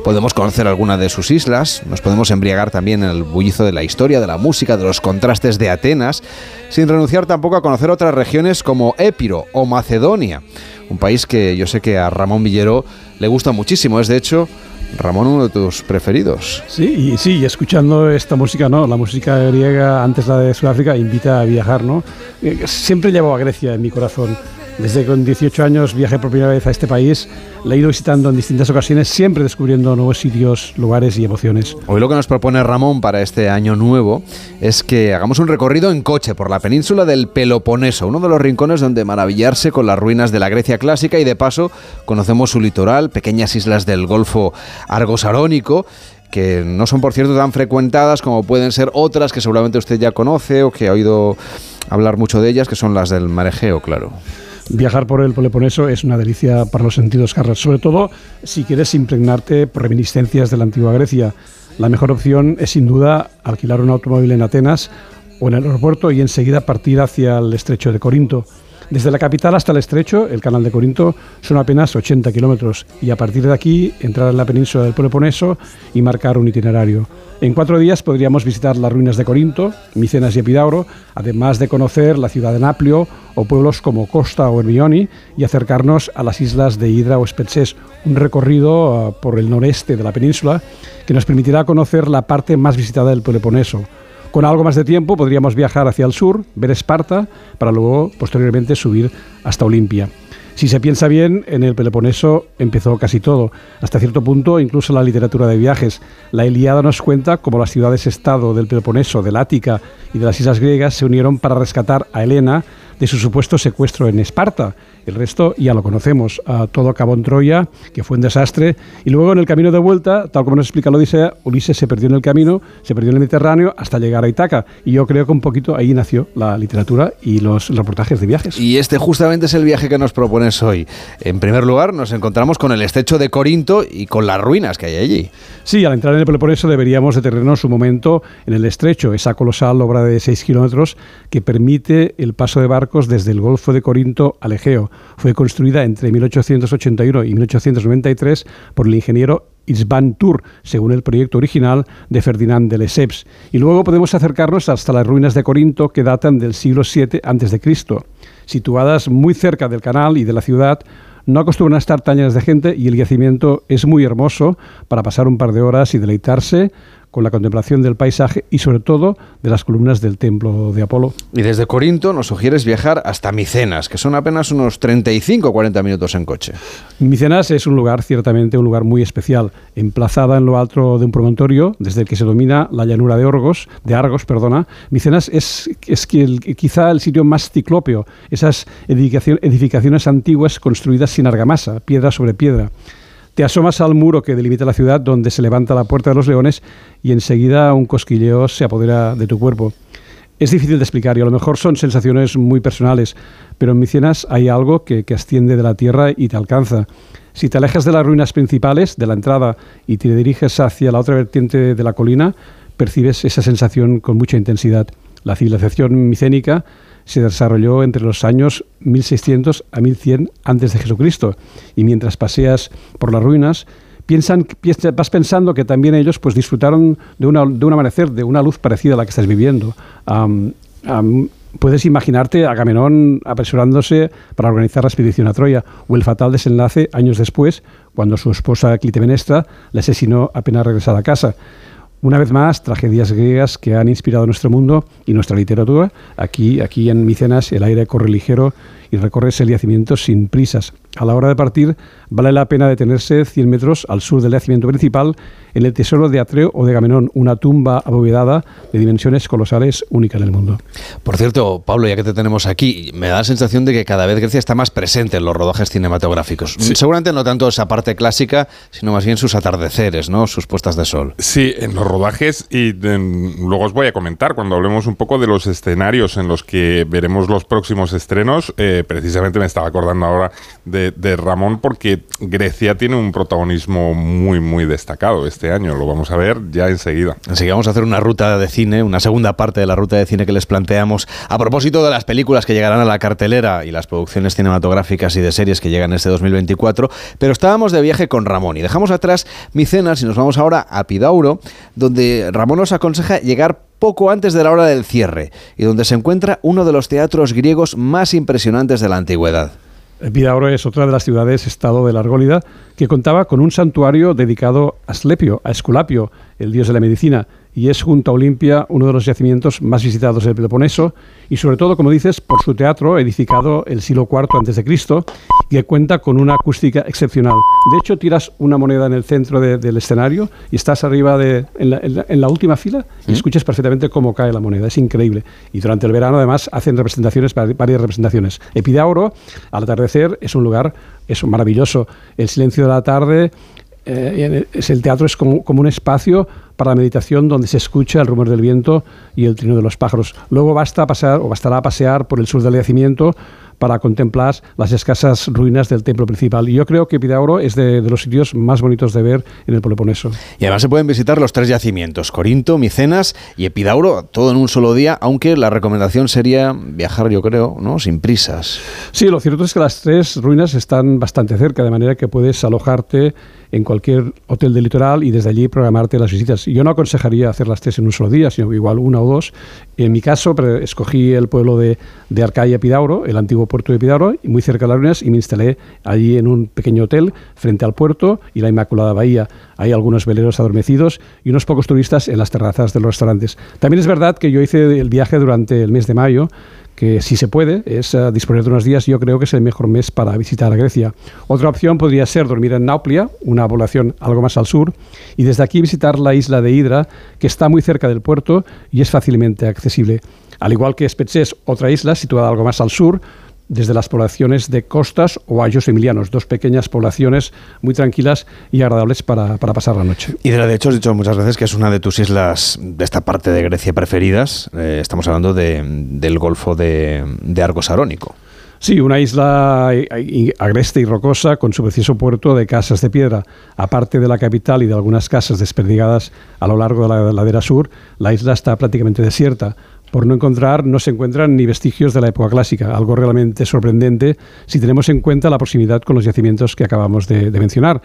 Podemos conocer alguna de sus islas, nos podemos embriagar también en el bullizo de la historia, de la música, de los contrastes de Atenas, sin renunciar tampoco a conocer otras regiones como Épiro o Macedonia, un país que yo sé que a Ramón Villero le gusta muchísimo, es de hecho Ramón, uno de tus preferidos. Sí, y sí, escuchando esta música, ¿no? La música griega, antes la de Sudáfrica, invita a viajar, ¿no? Eh, Siempre llevo a Grecia en mi corazón. Desde que con 18 años viajé por primera vez a este país, le he ido visitando en distintas ocasiones, siempre descubriendo nuevos sitios, lugares y emociones. Hoy lo que nos propone Ramón para este año nuevo es que hagamos un recorrido en coche por la península del Peloponeso, uno de los rincones donde maravillarse con las ruinas de la Grecia clásica y de paso conocemos su litoral, pequeñas islas del Golfo Argosarónico que no son por cierto tan frecuentadas como pueden ser otras que seguramente usted ya conoce o que ha oído hablar mucho de ellas, que son las del mar Egeo, claro. Viajar por el Peloponeso es una delicia para los sentidos, Carlos, sobre todo si quieres impregnarte por reminiscencias de la antigua Grecia. La mejor opción es sin duda alquilar un automóvil en Atenas o en el aeropuerto y enseguida partir hacia el estrecho de Corinto. Desde la capital hasta el estrecho, el canal de Corinto, son apenas 80 kilómetros y a partir de aquí entrar en la península del Peloponeso y marcar un itinerario. En cuatro días podríamos visitar las ruinas de Corinto, Micenas y Epidauro, además de conocer la ciudad de Naplio o pueblos como Costa o Hermione y acercarnos a las islas de Hidra o Spetses, un recorrido uh, por el noreste de la península que nos permitirá conocer la parte más visitada del Peloponeso. Con algo más de tiempo podríamos viajar hacia el sur, ver Esparta, para luego posteriormente subir hasta Olimpia. Si se piensa bien, en el Peloponeso empezó casi todo, hasta cierto punto incluso la literatura de viajes. La Ilíada nos cuenta cómo las ciudades-estado del Peloponeso, del Ática y de las islas griegas se unieron para rescatar a Helena de su supuesto secuestro en Esparta. El resto ya lo conocemos. Todo acabó en Troya, que fue un desastre. Y luego en el camino de vuelta, tal como nos explica la Odisea, Ulises se perdió en el camino, se perdió en el Mediterráneo hasta llegar a Itaca. Y yo creo que un poquito ahí nació la literatura y los reportajes de viajes. Y este justamente es el viaje que nos propones hoy. En primer lugar, nos encontramos con el estrecho de Corinto y con las ruinas que hay allí. Sí, al entrar en el Peloponeso deberíamos detenernos un momento en el estrecho, esa colosal obra de 6 kilómetros que permite el paso de barcos desde el Golfo de Corinto al Egeo. Fue construida entre 1881 y 1893 por el ingeniero Isban Tour, según el proyecto original de Ferdinand de Lesseps. Y luego podemos acercarnos hasta las ruinas de Corinto que datan del siglo VII a.C. Situadas muy cerca del canal y de la ciudad, no acostumbran a estar tan llenas de gente y el yacimiento es muy hermoso para pasar un par de horas y deleitarse con la contemplación del paisaje y sobre todo de las columnas del templo de Apolo. Y desde Corinto nos sugieres viajar hasta Micenas, que son apenas unos 35 o 40 minutos en coche. Micenas es un lugar, ciertamente un lugar muy especial, emplazada en lo alto de un promontorio, desde el que se domina la llanura de Orgos, de Argos, perdona. Micenas es, es el- quizá el sitio más ciclópeo, esas edificaciones antiguas construidas sin argamasa, piedra sobre piedra. Te asomas al muro que delimita la ciudad donde se levanta la Puerta de los Leones y enseguida un cosquilleo se apodera de tu cuerpo. Es difícil de explicar y a lo mejor son sensaciones muy personales, pero en Micenas hay algo que, que asciende de la tierra y te alcanza. Si te alejas de las ruinas principales, de la entrada, y te diriges hacia la otra vertiente de la colina, percibes esa sensación con mucha intensidad. La civilización micénica se desarrolló entre los años 1600 a 1100 antes de Jesucristo y mientras paseas por las ruinas piensan, piensa- vas pensando que también ellos pues disfrutaron de, una, de un amanecer, de una luz parecida a la que estás viviendo. Am- am, puedes imaginarte a Agamenón apresurándose para organizar la expedición a Troya o el fatal desenlace años después cuando su esposa Clitemnestra le asesinó apenas regresada a casa. Una vez más, tragedias griegas que han inspirado nuestro mundo y nuestra literatura. Aquí, aquí en Micenas el aire corre ligero y recorres el yacimiento sin prisas. A la hora de partir, vale la pena detenerse 100 metros al sur del yacimiento principal en el tesoro de Atreo o de Gamenón, una tumba abovedada de dimensiones colosales única en el mundo. Por cierto, Pablo, ya que te tenemos aquí, me da la sensación de que cada vez Grecia está más presente en los rodajes cinematográficos. Seguramente no tanto esa parte clásica, sino más bien sus atardeceres, ¿no? Sus puestas de sol. Sí, en los rodajes y en- luego os voy a comentar cuando hablemos un poco de los escenarios en los que veremos los próximos estrenos. eh, precisamente me estaba acordando ahora de, de Ramón porque Grecia tiene un protagonismo muy, muy destacado este año. Lo vamos a ver ya enseguida. Enseguida vamos a hacer una ruta de cine, una segunda parte de la ruta de cine que les planteamos a propósito de las películas que llegarán a la cartelera y las producciones cinematográficas y de series que llegan este 2024. Pero estábamos de viaje con Ramón y dejamos atrás Micenas y nos vamos ahora a Pidauro, donde Ramón nos aconseja llegar poco antes de la hora del cierre y donde se encuentra uno de los teatros griegos más impresionantes de la antigüedad. Epidauro es otra de las ciudades-estado de la Argólida que contaba con un santuario dedicado a Asclepio, a Esculapio, el dios de la medicina, y es junto a Olimpia uno de los yacimientos más visitados del Peloponeso y sobre todo, como dices, por su teatro edificado el siglo IV a.C. y que cuenta con una acústica excepcional. De hecho, tiras una moneda en el centro de- del escenario y estás arriba de, en, la, en la- en la última fila y ¿Mm? escuchas perfectamente cómo cae la moneda. Es increíble. Y durante el verano, además, hacen representaciones, vari- varias representaciones. Epidauro, al atardecer, es un lugar es maravilloso. El silencio de la tarde, eh, es el teatro es como, como un espacio para la meditación donde se escucha el rumor del viento y el trino de los pájaros. Luego basta pasar o bastará pasear por el sur del yacimiento para contemplar las escasas ruinas del templo principal. Y yo creo que Epidauro es de, de los sitios más bonitos de ver en el Peloponeso. Y además se pueden visitar los tres yacimientos, Corinto, Micenas y Epidauro, todo en un solo día, aunque la recomendación sería viajar, yo creo, ¿no? Sin prisas. Sí, lo cierto es que las tres ruinas están bastante cerca, de manera que puedes alojarte en cualquier hotel del litoral y desde allí programarte las visitas. Yo no aconsejaría hacer las tres en un solo día, sino igual una o dos. En mi caso, escogí el pueblo de, de Arcaia Epidauro, el antiguo puerto de Epidauro, y muy cerca de las ruinas, y me instalé allí en un pequeño hotel frente al puerto y la Inmaculada Bahía. Hay algunos veleros adormecidos y unos pocos turistas en las terrazas de los restaurantes. También es verdad que yo hice el viaje durante el mes de mayo, que si se puede es eh, disponer de unos días, yo creo que es el mejor mes para visitar Grecia. Otra opción podría ser dormir en Nauplia, una población algo más al sur, y desde aquí visitar la isla de Hydra, que está muy cerca del puerto y es fácilmente accesible. Al igual que Spetses, otra isla situada algo más al sur, desde las poblaciones de Costas o Ayos Emilianos, dos pequeñas poblaciones muy tranquilas y agradables para, para pasar la noche. Y de hecho has dicho muchas veces que es una de tus islas de esta parte de Grecia preferidas. Eh, estamos hablando de- del Golfo de, de Argos Arónico. Sí, una isla eh, eh, agreste y rocosa con su precioso puerto de casas de piedra. Aparte de la capital y de algunas casas desperdigadas a lo largo de la ladera sur, la isla está prácticamente desierta. Por no encontrar, no se encuentran ni vestigios de la época clásica, algo realmente sorprendente si tenemos en cuenta la proximidad con los yacimientos que acabamos de, de mencionar.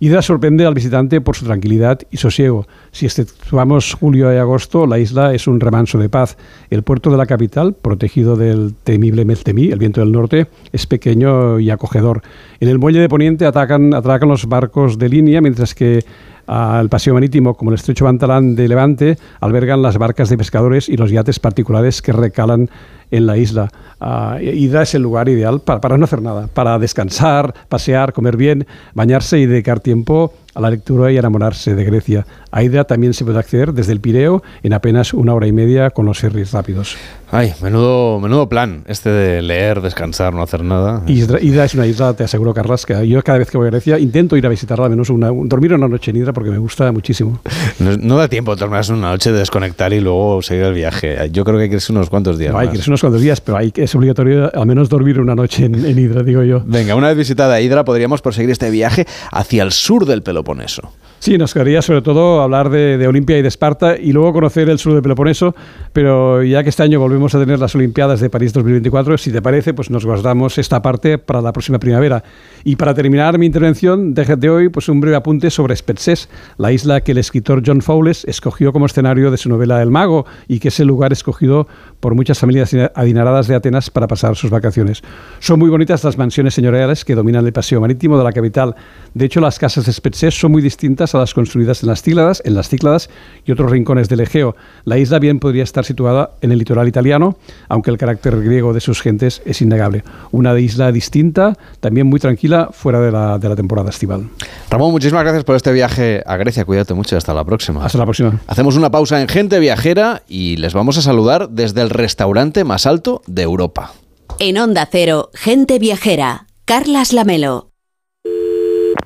Hidra sorprende al visitante por su tranquilidad y sosiego. Si exceptuamos julio y agosto, la isla es un remanso de paz. El puerto de la capital, protegido del temible Meltemí, el viento del norte, es pequeño y acogedor. En el muelle de Poniente atacan, atracan los barcos de línea, mientras que al paseo marítimo como el estrecho Bantalán de Levante albergan las barcas de pescadores y los yates particulares que recalan en la isla. Ah, Hidra es el lugar ideal para, para no hacer nada, para descansar, pasear, comer bien, bañarse y dedicar tiempo a la lectura y enamorarse de Grecia. A Hidra también se puede acceder desde el Pireo en apenas una hora y media con los ferries rápidos. Ay, menudo, menudo plan este de leer, descansar, no hacer nada. Hidra, Hidra es una isla, te aseguro, Carlas, que yo cada vez que voy a Grecia intento ir a visitarla, al menos una, un- dormir una noche en Hidra porque me gusta muchísimo. No, no da tiempo maneras una noche de desconectar y luego seguir el viaje. Yo creo que hay que irse unos cuantos días. No, hay más. que irse unos cuantos días, pero hay, es obligatorio al menos dormir una noche en, en Hidra, digo yo. Venga, una vez visitada Hidra, podríamos proseguir este viaje hacia el sur del Peloponeso. Sí, nos quedaría sobre todo hablar de, de Olimpia y de Esparta y luego conocer el sur del Peloponeso, pero ya que este año volvemos a tener las Olimpiadas de París 2024, si te parece, pues nos guardamos esta parte para la próxima primavera. Y para terminar mi intervención, déjate hoy pues un breve apunte sobre Spetses, la isla que el escritor John Fowles escogió como escenario de su novela El Mago y que es el lugar escogido por muchas familias adineradas de Atenas para pasar sus vacaciones. Son muy bonitas las mansiones señoriales que dominan el paseo marítimo de la capital. De hecho, las casas de Spetses son muy distintas a las construidas en las Cícladas, en las Cícladas y otros rincones del Egeo. La isla bien podría estar situada en el litoral italiano, aunque el carácter griego de sus gentes es innegable. Una isla distinta, también muy tranquila, fuera de la, de la temporada estival. Ramón, muchísimas gracias por este viaje a Grecia. Cuídate mucho y hasta la próxima. Hasta la próxima. Hacemos una pausa en Gente Viajera y les vamos a saludar desde el restaurante más alto de Europa. En Onda Cero, gente viajera. Carlas Lamelo.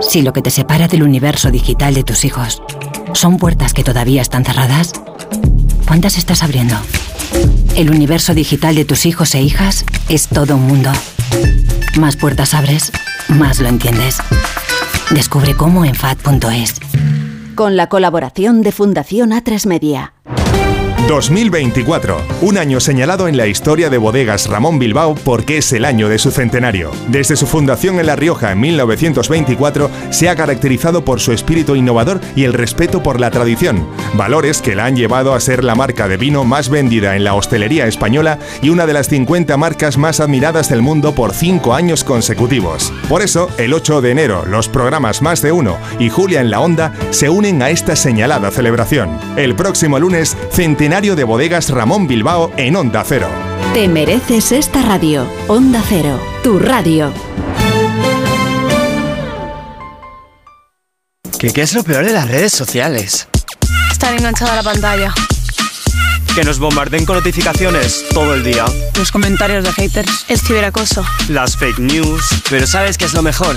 Si lo que te separa del universo digital de tus hijos son puertas que todavía están cerradas, ¿cuántas estás abriendo? El universo digital de tus hijos e hijas es todo un mundo. Más puertas abres, más lo entiendes. Descubre cómo en FAD.es. Con la colaboración de Fundación A3 Media. 2024, un año señalado en la historia de bodegas Ramón Bilbao porque es el año de su centenario. Desde su fundación en La Rioja en 1924, se ha caracterizado por su espíritu innovador y el respeto por la tradición, valores que la han llevado a ser la marca de vino más vendida en la hostelería española y una de las 50 marcas más admiradas del mundo por cinco años consecutivos. Por eso, el 8 de enero, los programas Más de Uno y Julia en la Onda se unen a esta señalada celebración. El próximo lunes, centenario de bodegas Ramón Bilbao en Onda Cero. Te mereces esta radio. Onda Cero, tu radio. ¿Qué, qué es lo peor de las redes sociales? Estar enganchada a la pantalla. Que nos bombarden con notificaciones todo el día. Los comentarios de haters. El ciberacoso. Las fake news. Pero ¿sabes qué es lo mejor?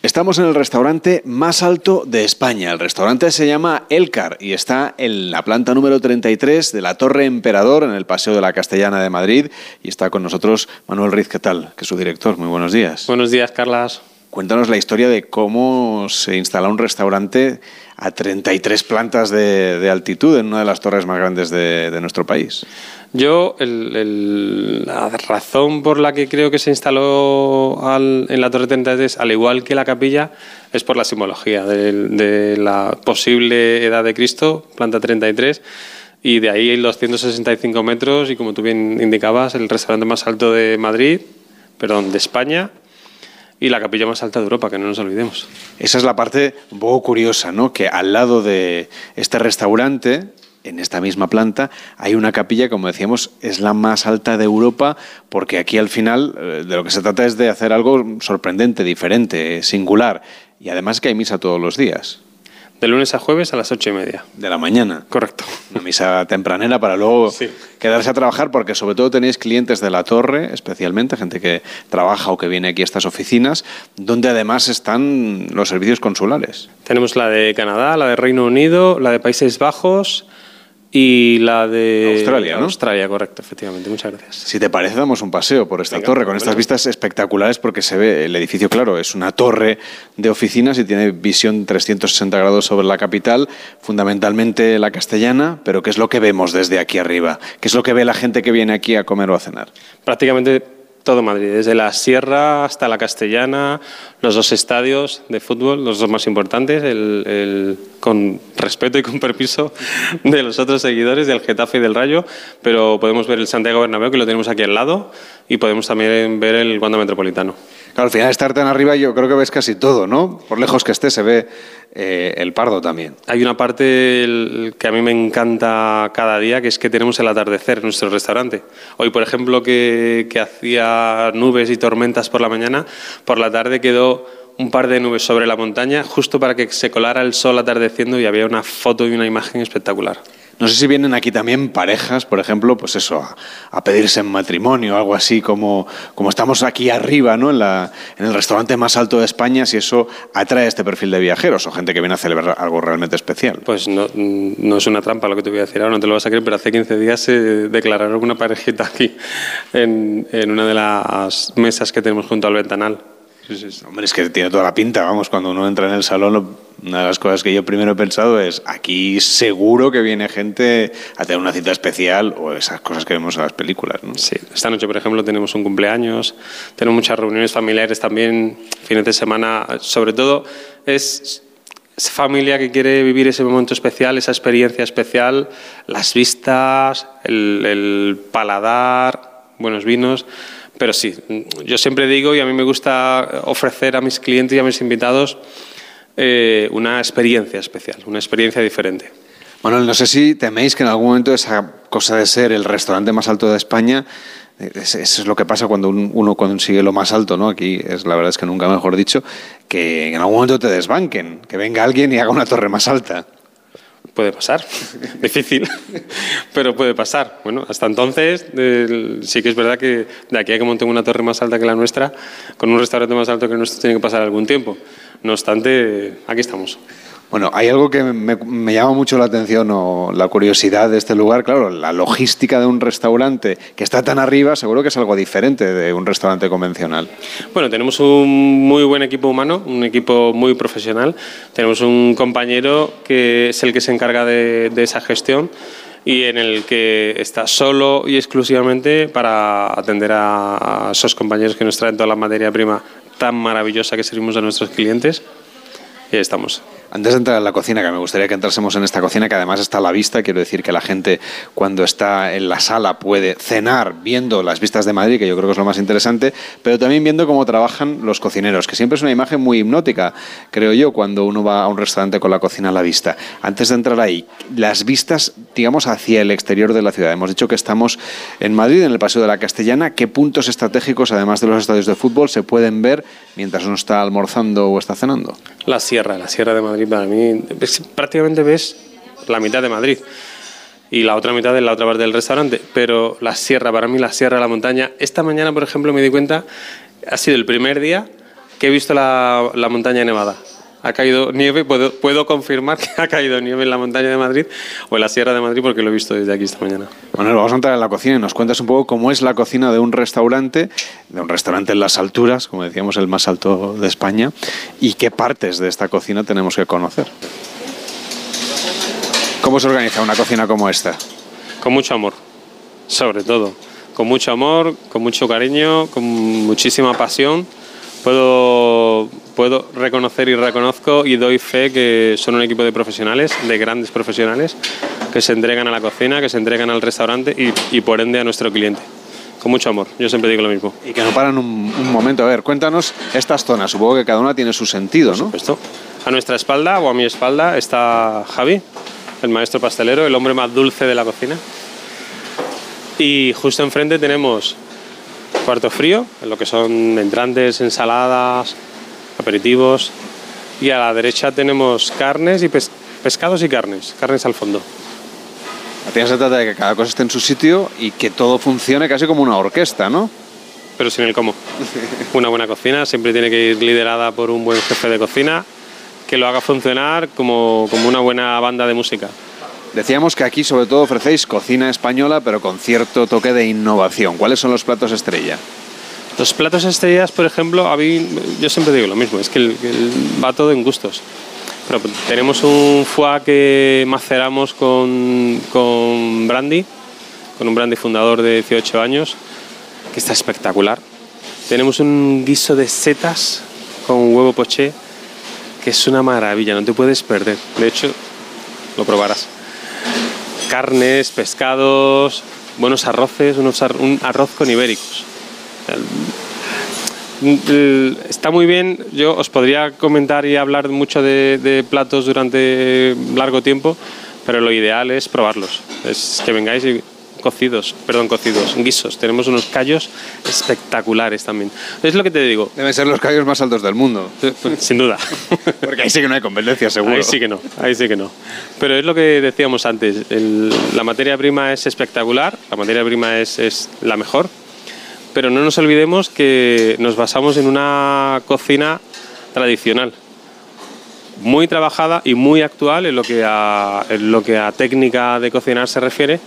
Estamos en el restaurante más alto de España. El restaurante se llama Elcar y está en la planta número 33 de la Torre Emperador en el Paseo de la Castellana de Madrid. Y está con nosotros Manuel Riz, ¿qué tal? Que es su director. Muy buenos días. Buenos días, Carlas. Cuéntanos la historia de cómo se instala un restaurante a 33 plantas de, de altitud en una de las torres más grandes de, de nuestro país. Yo, la razón por la que creo que se instaló al- en la Torre 33, al igual que la capilla, es por la simbología de, la posible edad de Cristo, planta 33, y de ahí los 165 metros, y como tú bien indicabas, el restaurante más alto de Madrid, perdón, de España, y la capilla más alta de Europa, que no nos olvidemos. Esa es la parte curiosa, ¿no? Que al lado de este restaurante, en esta misma planta, hay una capilla, como decíamos, es la más alta de Europa, porque aquí al final eh, de lo que se trata es de hacer algo sorprendente, diferente, singular. Y además que hay misa todos los días. De lunes a jueves a las ocho y media. De la mañana. Correcto. Una misa tempranera para luego quedarse a trabajar, porque sobre todo tenéis clientes de la torre, especialmente, gente que trabaja o que viene aquí a estas oficinas, donde además están los servicios consulares. Tenemos la de Canadá, la de Reino Unido, la de Países Bajos y la de Australia, ¿no? Australia, correcto, efectivamente. Muchas gracias. Si te parece, damos un paseo por esta Venga, torre con estas bueno. vistas espectaculares porque se ve el edificio, claro, es una torre de oficinas y tiene visión 360 grados sobre la capital, fundamentalmente la castellana, pero ¿qué es lo que vemos desde aquí arriba? ¿Qué es lo que ve la gente que viene aquí a comer o a cenar? Prácticamente todo Madrid, desde la Sierra hasta la Castellana, los dos estadios de fútbol, los dos más importantes, con respeto y con permiso de los otros seguidores del Getafe y del Rayo, pero podemos ver el Santiago Bernabéu, que lo tenemos aquí al lado, y podemos también ver el Wanda Metropolitano. Claro, al final estar tan arriba yo creo que ves casi todo, ¿no? Por lejos que esté se ve eh, el Pardo también. Hay una parte que a mí me encanta cada día, que es que tenemos el atardecer en nuestro restaurante. Hoy, por ejemplo, que hacía nubes y tormentas por la mañana, por la tarde quedó un par de nubes sobre la montaña justo para que se colara el sol atardeciendo y había una foto y una imagen espectacular. No sé si vienen aquí también parejas, por ejemplo, pues eso, a, a pedirse en matrimonio, algo así como, como estamos aquí arriba, ¿no? En, la, en el restaurante más alto de España, si eso atrae este perfil de viajeros o gente que viene a celebrar algo realmente especial. Pues no, no es una trampa lo que te voy a decir ahora, no te lo vas a creer, pero hace 15 días se declararon una parejita aquí en, en una de las mesas que tenemos junto al ventanal. Hombre, es que tiene toda la pinta, vamos, cuando uno entra en el salón, lo- una de las cosas que yo primero he pensado es, aquí seguro que viene gente a tener una cita especial o esas cosas que vemos en las películas, ¿no? Sí, esta noche, por ejemplo, tenemos un cumpleaños, tenemos muchas reuniones familiares también, fines de semana, sobre todo es familia que quiere vivir ese momento especial, esa experiencia especial, las vistas, el, el paladar, buenos vinos. Pero sí, yo siempre digo y a mí me gusta ofrecer a mis clientes y a mis invitados eh, una experiencia especial, una experiencia diferente. Manuel, no sé si teméis que en algún momento esa cosa de ser el restaurante más alto de España, eh, es- eso es lo que pasa cuando un- uno consigue lo más alto, ¿no? Aquí es la verdad es que nunca mejor dicho, que en algún momento te desbanquen, que venga alguien y haga una torre más alta. puede pasar. Difícil, pero puede pasar. Bueno, hasta entonces sí que es verdad que de aquí a que monten una torre más alta que la nuestra, con un restaurante más alto que el nuestro, tiene que pasar algún tiempo. No obstante, aquí estamos. Bueno, hay algo que me, me llama mucho la atención o la curiosidad de este lugar. Claro, la logística de un restaurante que está tan arriba seguro que es algo diferente de un restaurante convencional. Bueno, tenemos un muy buen equipo humano, un equipo muy profesional. Tenemos un compañero que es el que se encarga de, de esa gestión y en el que está solo y exclusivamente para atender a, a esos compañeros que nos traen toda la materia prima tan maravillosa que servimos a nuestros clientes. Y ahí estamos. Antes de entrar en la cocina, que me gustaría que entrásemos en esta cocina, que además está a la vista, quiero decir que la gente cuando está en la sala puede cenar viendo las vistas de Madrid, que yo creo que es lo más interesante, pero también viendo cómo trabajan los cocineros, que siempre es una imagen muy hipnótica, creo yo, cuando uno va a un restaurante con la cocina a la vista. Antes de entrar ahí, las vistas, digamos, hacia el exterior de la ciudad. Hemos dicho que estamos en Madrid, en el Paseo de la Castellana. ¿Qué puntos estratégicos, además de los estadios de fútbol, se pueden ver mientras uno está almorzando o está cenando? La sierra, la sierra de Madrid para mí, ves- prácticamente ves la mitad de Madrid y la otra mitad de la otra parte del restaurante, pero la sierra, para mí la sierra, la montaña, esta mañana por ejemplo me di cuenta, ha sido el primer día que he visto la, la montaña nevada. Ha caído nieve, puedo, puedo confirmar que ha caído nieve en la montaña de Madrid o en la sierra de Madrid porque lo he visto desde aquí esta mañana. Bueno, vamos a entrar en la cocina y nos cuentas un poco cómo es la cocina de un restaurante, de un restaurante en las alturas, como decíamos, el más alto de España, y qué partes de esta cocina tenemos que conocer. ¿Cómo se organiza una cocina como esta? Con mucho amor, sobre todo. Con mucho amor, con mucho cariño, con muchísima pasión. Puedo, puedo reconocer y reconozco y doy fe que son un equipo de profesionales, de grandes profesionales, que se entregan a la cocina, que se entregan al restaurante y, y por ende a nuestro cliente. Con mucho amor, yo siempre digo lo mismo. Y que no paran un, un momento. A ver, cuéntanos estas zonas. Supongo que cada una tiene su sentido, ¿no? Esto. A nuestra espalda o a mi espalda está Javi, el maestro pastelero, el hombre más dulce de la cocina. Y justo enfrente tenemos cuarto frío, en lo que son entrantes, ensaladas, aperitivos. Y a la derecha tenemos carnes y pes- pescados y carnes, carnes al fondo. Al final se trata de que cada cosa esté en su sitio y que todo funcione casi como una orquesta, ¿no? Pero sin el cómo. Una buena cocina siempre tiene que ir liderada por un buen jefe de cocina que lo haga funcionar como, como una buena banda de música. Decíamos que aquí sobre todo ofrecéis cocina española, pero con cierto toque de innovación. ¿Cuáles son los platos estrella? Los platos estrellas, por ejemplo, yo siempre digo lo mismo, es que, va todo en gustos. Pero tenemos un foie que maceramos con, con brandy, con un brandy fundador de 18 años, que está espectacular. Tenemos un guiso de setas con huevo poché, que es una maravilla, no te puedes perder. De hecho, lo probarás. Carnes, pescados, buenos arroces, un arroz con ibéricos. El- Está muy bien, yo os podría comentar y hablar mucho de, de platos durante largo tiempo, pero lo ideal es probarlos. Es que vengáis y cocidos, perdón, cocidos, guisos. Tenemos unos callos espectaculares también. Es lo que te digo. Deben ser los callos más altos del mundo. Sin duda. Porque ahí sí que no hay competencia, seguro. Ahí sí que no, ahí sí que no. Pero es lo que decíamos antes, el- la materia prima es espectacular, la materia prima es, es la mejor, pero no nos olvidemos que nos basamos en una cocina tradicional, muy trabajada y muy actual en lo que a, en lo que a técnica de cocinar se refiere,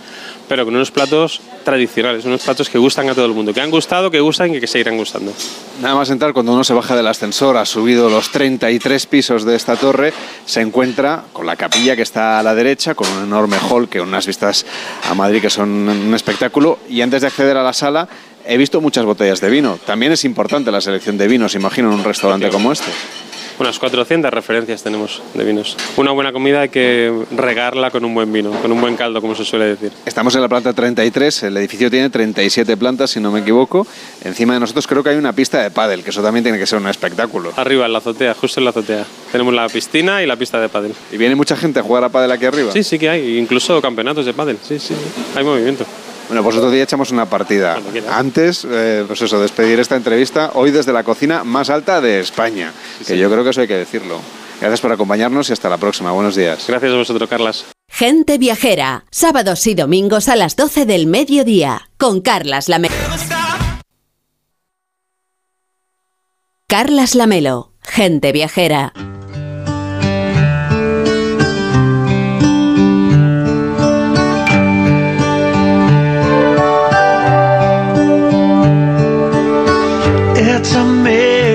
pero con unos platos tradicionales, unos platos que gustan a todo el mundo, que han gustado, que gustan y que seguirán gustando. Nada más entrar, cuando uno se baja del ascensor, ha subido los 33 pisos de esta torre, se encuentra con la capilla que está a la derecha, con un enorme hall, que unas vistas a Madrid que son un espectáculo, y antes de acceder a la sala he visto muchas botellas de vino. También es importante la selección de vinos, imagino, en un restaurante como este. Unas 400 referencias tenemos de vinos. Una buena comida hay que regarla con un buen vino, con un buen caldo, como se suele decir. Estamos en la planta 33, el edificio tiene 37 plantas, si no me equivoco. Encima de nosotros creo que hay una pista de pádel, que eso también tiene que ser un espectáculo. Arriba, en la azotea, justo en la azotea. Tenemos la piscina y la pista de pádel. ¿Y viene mucha gente a jugar a pádel aquí arriba? Sí, sí que hay, incluso campeonatos de pádel. Sí, sí, hay movimiento. Bueno, pues otro día echamos una partida. Antes, eh, pues eso, despedir esta entrevista hoy desde la cocina más alta de España, que yo creo que eso hay que decirlo. Gracias por acompañarnos y hasta la próxima. Buenos días. Gracias a vosotros, Carlas. Gente Viajera, sábados y domingos a las 12 del mediodía, con Carlas Lamelo. Carlas Lamelo, Gente Viajera.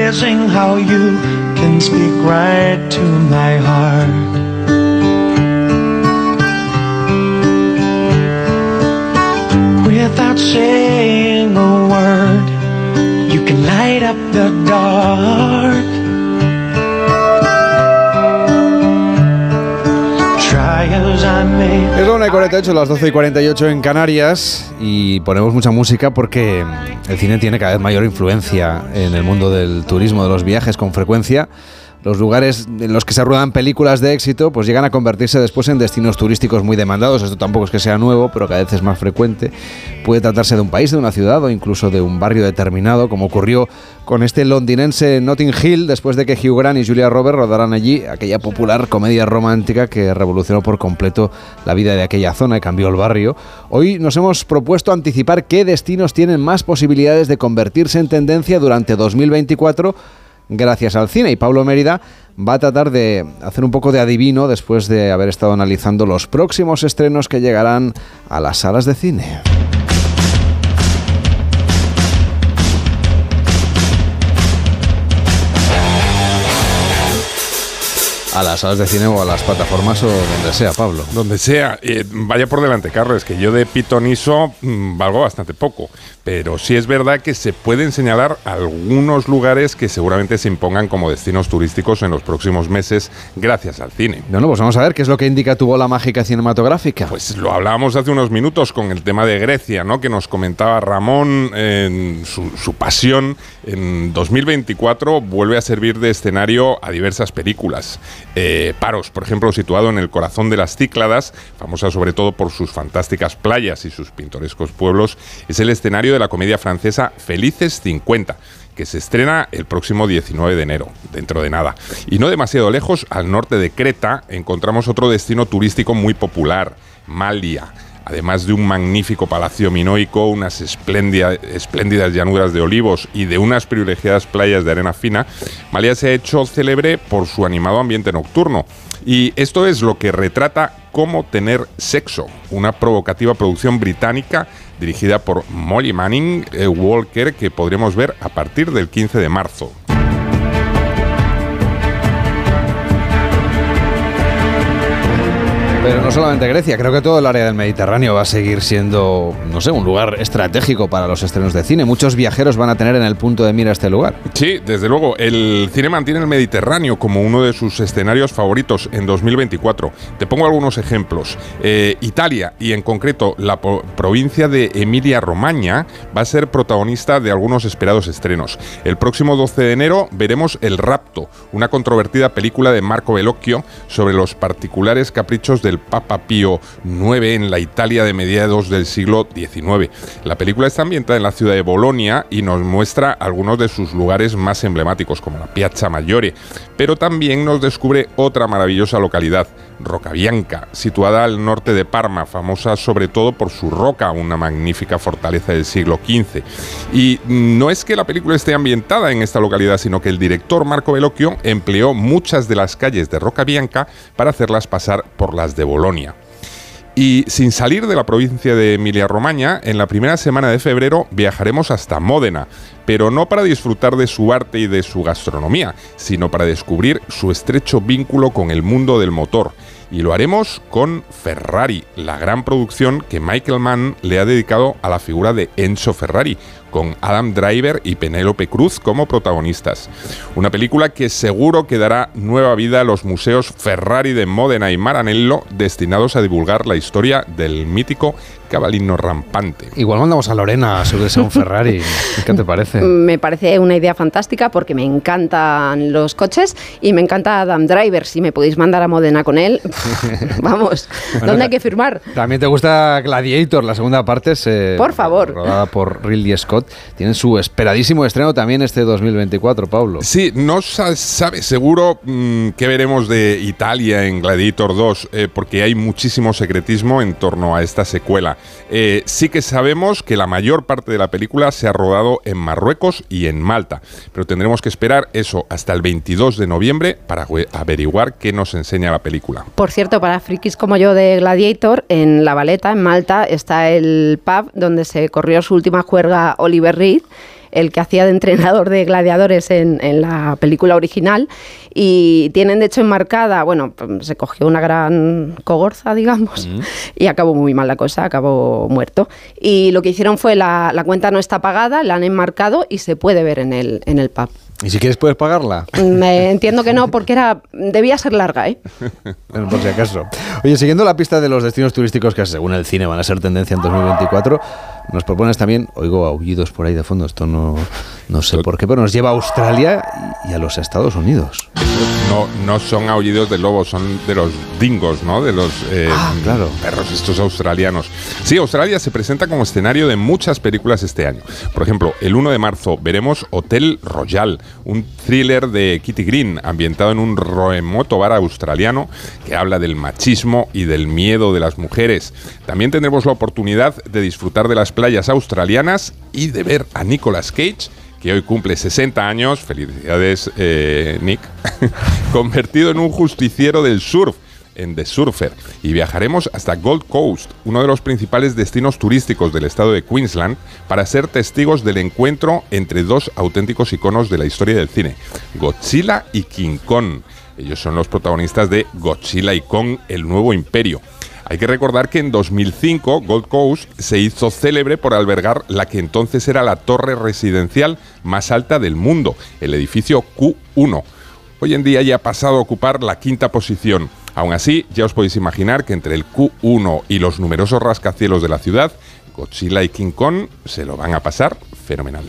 Amazing how you can speak right to my heart. Without saying a word, you can light up the dark. 1 y 48, las 12 y 48 en Canarias y ponemos mucha música porque el cine tiene cada vez mayor influencia en el mundo del turismo, de los viajes con frecuencia. Los lugares en los que se ruedan películas de éxito pues llegan a convertirse después en destinos turísticos muy demandados. Esto tampoco es que sea nuevo, pero cada vez es más frecuente. Puede tratarse de un país, de una ciudad o incluso de un barrio determinado, como ocurrió con este londinense Notting Hill después de que Hugh Grant y Julia Roberts rodaran allí aquella popular comedia romántica que revolucionó por completo la vida de aquella zona y cambió el barrio. Hoy nos hemos propuesto anticipar qué destinos tienen más posibilidades de convertirse en tendencia durante 2024 gracias al cine. Y Pablo Mérida va a tratar de hacer un poco de adivino después de haber estado analizando los próximos estrenos que llegarán a las salas de cine. A las salas de cine o a las plataformas o donde sea, Pablo. Donde sea. Eh, vaya por delante, Carlos, que yo de pitoniso mm, valgo bastante poco. Pero sí es verdad que se pueden señalar algunos lugares que seguramente se impongan como destinos turísticos en los próximos meses gracias al cine. Bueno, pues vamos a ver qué es lo que indica tu bola mágica cinematográfica. Pues lo hablábamos hace unos minutos con el tema de Grecia, ¿no? Que nos comentaba Ramón en su, su pasión. En 2024 vuelve a servir de escenario a diversas películas. Eh, Paros, por ejemplo, situado en el corazón de las Cícladas, famosa sobre todo por sus fantásticas playas y sus pintorescos pueblos, es el escenario de la comedia francesa Felices 50 que se estrena el próximo 19 de enero, dentro de nada. Y no demasiado lejos, al norte de Creta, encontramos otro destino turístico muy popular, Malia. Además de un magnífico palacio minoico, unas espléndida- espléndidas llanuras de olivos y de unas privilegiadas playas de arena fina, Malia se ha hecho célebre por su animado ambiente nocturno. Y esto es lo que retrata Cómo tener sexo, una provocativa producción británica dirigida por Molly Manning eh, Walker que podremos ver a partir del 15 de marzo. Pero no solamente Grecia, creo que todo el área del Mediterráneo va a seguir siendo, no sé, un lugar estratégico para los estrenos de cine. Muchos viajeros van a tener en el punto de mira este lugar. Sí, desde luego. El cine mantiene el Mediterráneo como uno de sus escenarios favoritos en 2024. Te pongo algunos ejemplos. Eh, Italia, y en concreto la provincia de Emilia-Romagna, va a ser protagonista de algunos esperados estrenos. El próximo 12 de enero veremos El Rapto, una controvertida película de Marco Bellocchio sobre los particulares caprichos del Papa Pío IX en la Italia de mediados del siglo XIX. La película está ambientada en la ciudad de Bolonia y nos muestra algunos de sus lugares más emblemáticos, como la Piazza Maggiore, pero también nos descubre otra maravillosa localidad, Rocabianca, situada al norte de Parma, famosa sobre todo por su roca, una magnífica fortaleza del siglo XV. Y no es que la película esté ambientada en esta localidad, sino que el director Marco Bellocchio empleó muchas de las calles de Rocabianca para hacerlas pasar por las de Bolonia. Y sin salir de la provincia de Emilia-Romagna, en la primera semana de febrero viajaremos hasta Módena, pero no para disfrutar de su arte y de su gastronomía, sino para descubrir su estrecho vínculo con el mundo del motor. Y lo haremos con Ferrari, la gran producción que Michael Mann le ha dedicado a la figura de Enzo Ferrari, con Adam Driver y Penélope Cruz como protagonistas. Una película que seguro que dará nueva vida a los museos Ferrari de Módena y Maranello, destinados a divulgar la historia del mítico cabalino rampante. Igual mandamos a Lorena a subirse a un Ferrari. ¿Qué te parece? Me parece una idea fantástica porque me encantan los coches y me encanta Adam Driver. Si me podéis mandar a Modena con él, vamos, Bueno, ¿dónde hay que firmar? También te gusta Gladiator, la segunda parte es eh, Por favor. rodada por Ridley Scott tienen su esperadísimo estreno también este 2024, Pablo. Sí, no sa- sabe seguro mm, qué veremos de Italia en Gladiator 2, eh, porque hay muchísimo secretismo en torno a esta secuela. Eh, sí que sabemos que la mayor parte de la película se ha rodado en Marruecos y en Malta, pero tendremos que esperar eso hasta el 22 de noviembre para averiguar qué nos enseña la película. Por cierto, para frikis como yo de Gladiator, en La Valeta, en Malta, está el pub donde se corrió su última juerga Oliver Reed el que hacía de entrenador de gladiadores en, en la película original y tienen de hecho enmarcada, bueno, se cogió una gran cogorza, digamos, y acabó muy mal la cosa, acabó muerto. Y lo que hicieron fue la, la cuenta no está pagada, la han enmarcado y se puede ver en el, en el pub. Y si quieres puedes pagarla. Me entiendo que no, porque era debía ser larga, ¿eh? Bueno, por si acaso. Oye, siguiendo la pista de los destinos turísticos que según el cine van a ser tendencia en 2024, nos propones también, oigo aullidos por ahí de fondo, esto no, no sé por qué, pero nos lleva a Australia y a los Estados Unidos. No, no son aullidos de lobos, son de los dingos, ¿no? De los eh, claro. perros estos australianos. Sí, Australia se presenta como escenario de muchas películas este año. Por ejemplo, el 1 de marzo veremos Hotel Royal, un thriller de Kitty Green ambientado en un remoto bar australiano que habla del machismo y del miedo de las mujeres. También tendremos la oportunidad de disfrutar de las playas australianas y de ver a Nicolas Cage que hoy cumple 60 años, felicidades eh, Nick, convertido en un justiciero del surf en The Surfer y viajaremos hasta Gold Coast, uno de los principales destinos turísticos del estado de Queensland, para ser testigos del encuentro entre dos auténticos iconos de la historia del cine, Godzilla y King Kong. Ellos son los protagonistas de Godzilla y Kong, el nuevo imperio. Hay que recordar que en 2005 Gold Coast se hizo célebre por albergar la que entonces era la torre residencial más alta del mundo, el edificio Q1. Hoy en día ya ha pasado a ocupar la quinta posición. Aún así, ya os podéis imaginar que entre el Q1 y los numerosos rascacielos de la ciudad, Godzilla y King Kong se lo van a pasar fenomenal.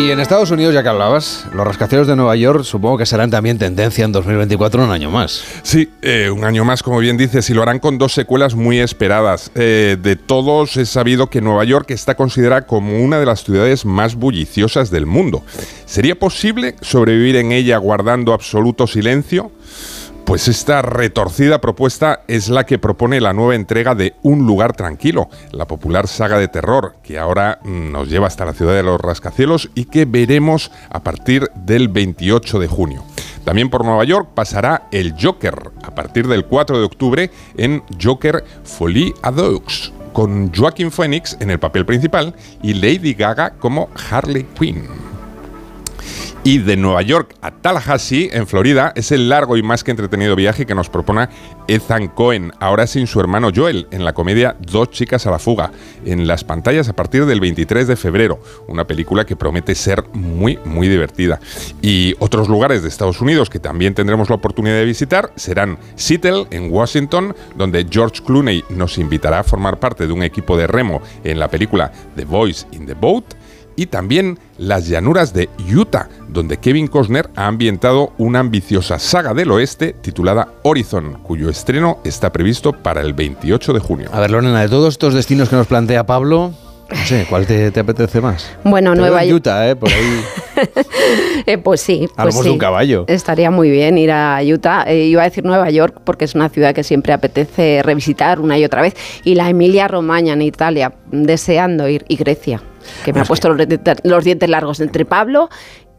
Y en Estados Unidos, ya que hablabas, los rascacielos de Nueva York supongo que serán también tendencia en 2024 un año más. Sí, eh, un año más, como bien dices, y lo harán con dos secuelas muy esperadas. Eh, de todos es sabido que Nueva York está considerada como una de las ciudades más bulliciosas del mundo. ¿Sería posible sobrevivir en ella guardando absoluto silencio? Pues esta retorcida propuesta es la que propone la nueva entrega de Un lugar tranquilo, la popular saga de terror que ahora mm, nos lleva hasta la ciudad de los rascacielos y que veremos a partir del 28 de junio. También por Nueva York pasará el Joker a partir del 4 de octubre en Joker Folie à Deux, con Joaquin Phoenix en el papel principal y Lady Gaga como Harley Quinn. Y de Nueva York a Tallahassee, en Florida, es el largo y más que entretenido viaje que nos propone Ethan Cohen, ahora sin su hermano Joel, en la comedia Dos chicas a la fuga, en las pantallas a partir del 23 de febrero, una película que promete ser muy, muy divertida. Y otros lugares de Estados Unidos que también tendremos la oportunidad de visitar serán Seattle, en Washington, donde George Clooney nos invitará a formar parte de un equipo de remo en la película The Voice in the Boat, y también las llanuras de Utah, donde Kevin Costner ha ambientado una ambiciosa saga del oeste titulada Horizon, cuyo estreno está previsto para el 28 de junio. A ver, Lorena, de todos estos destinos que nos plantea Pablo, no sé, ¿cuál te, te apetece más? Bueno, Te Nueva York. Utah, ¿eh? Por ahí. Eh, pues sí. pues Hablamos de sí. un caballo. Estaría muy bien ir a Utah. Eh, iba a decir Nueva York porque es una ciudad que siempre apetece revisitar una y otra vez. Y la Emilia Romagna en Italia, deseando ir. Y Grecia, que me ha puesto los, dientes- los dientes largos entre Pablo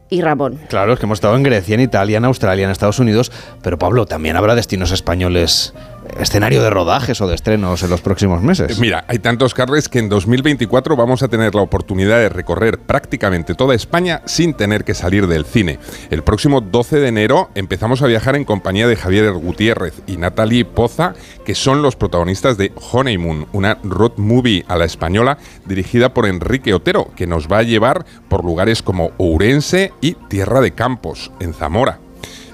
y Ramón. Claro, es que hemos estado en Grecia, en Italia, en Australia, en Estados Unidos, pero Pablo, también habrá destinos españoles, escenario de rodajes o de estrenos en los próximos meses. Mira, hay tantos carles que en 2024 vamos a tener la oportunidad de recorrer prácticamente toda España sin tener que salir del cine. El próximo 12 de enero empezamos a viajar en compañía de Javier Gutiérrez y Natalie Poza, que son los protagonistas de Honeymoon, una road movie a la española dirigida por Enrique Otero, que nos va a llevar por lugares como Ourense y Tierra de Campos, en Zamora.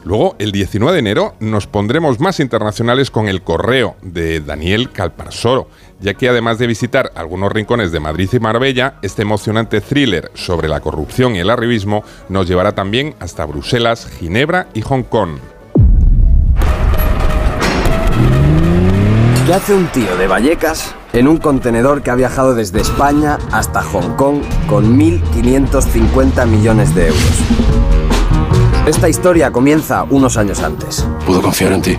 Luego, el 19 de enero, nos pondremos más internacionales con El Correo de Daniel Calparsoro, ya que además de visitar algunos rincones de Madrid y Marbella, este emocionante thriller sobre la corrupción y el arribismo nos llevará también hasta Bruselas, Ginebra y Hong Kong. ¿Qué hace un tío de Vallecas en un contenedor que ha viajado desde España hasta Hong Kong con 1.550 millones de euros? Esta historia comienza unos años antes. Puedo confiar en ti.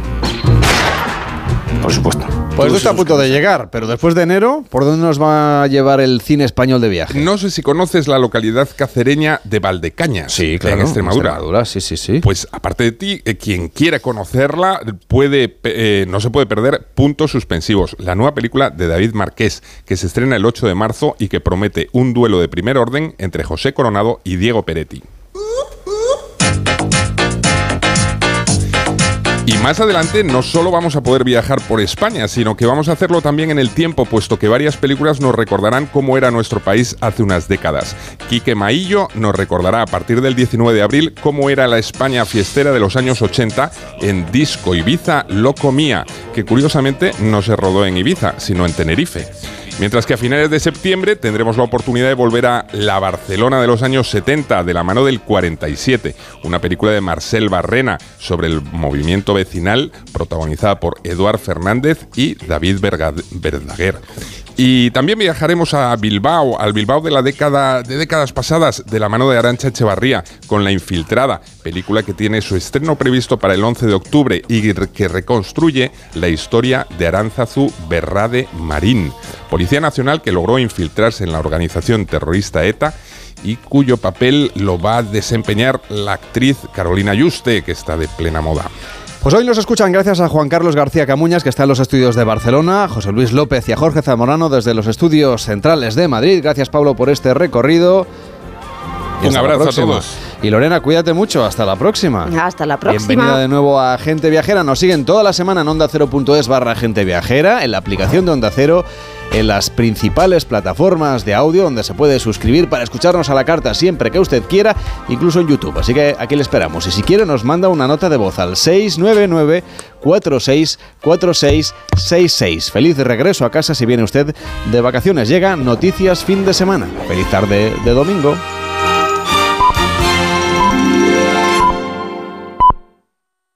Por supuesto. Pues esto está a punto de llegar, pero después de enero, ¿por dónde nos va a llevar el cine español de viaje? No sé si conoces la localidad cacereña de Valdecañas, Sí, claro, en Extremadura. Extremadura, sí, sí, sí. Pues aparte de ti, eh, quien quiera conocerla puede, eh, no se puede perder Puntos Suspensivos, la nueva película de David Marqués, que se estrena el 8 de marzo y que promete un duelo de primer orden entre José Coronado y Diego Peretti. Y más adelante no solo vamos a poder viajar por España, sino que vamos a hacerlo también en el tiempo, puesto que varias películas nos recordarán cómo era nuestro país hace unas décadas. Quique Maillo nos recordará a partir del 19 de abril cómo era la España fiestera de los años 80 en Disco Ibiza Loco Mía, que curiosamente no se rodó en Ibiza, sino en Tenerife. Mientras que a finales de septiembre tendremos la oportunidad de volver a la Barcelona de los años 70, de la mano del 47, una película de Marcel Barrena sobre el movimiento vecinal, protagonizada por Eduard Fernández y David Verdaguer. Y también viajaremos a Bilbao, al Bilbao de la década de décadas pasadas, de la mano de Arancha Echevarría, con La Infiltrada, película que tiene su estreno previsto para el 11 de octubre y que reconstruye la historia de Aránzazu Berrade Marín, policía nacional que logró infiltrarse en la organización terrorista ETA y cuyo papel lo va a desempeñar la actriz Carolina Yuste, que está de plena moda. Pues hoy nos escuchan gracias a Juan Carlos García Camuñas, que está en los estudios de Barcelona, a José Luis López y a Jorge Zamorano desde los estudios centrales de Madrid. Gracias, Pablo, por este recorrido. Y Un abrazo a todos. Y Lorena, cuídate mucho. Hasta la próxima. Hasta la próxima. Bienvenida de nuevo a Gente Viajera. Nos siguen toda la semana en onda cero.es barra Gente Viajera, en la aplicación de Onda Cero, en las principales plataformas de audio donde se puede suscribir para escucharnos a la carta siempre que usted quiera, incluso en YouTube. Así que aquí le esperamos. Y si quiere nos manda una nota de voz al 699 464666. Feliz regreso a casa si viene usted de vacaciones. Llega Noticias fin de semana. Feliz tarde de domingo.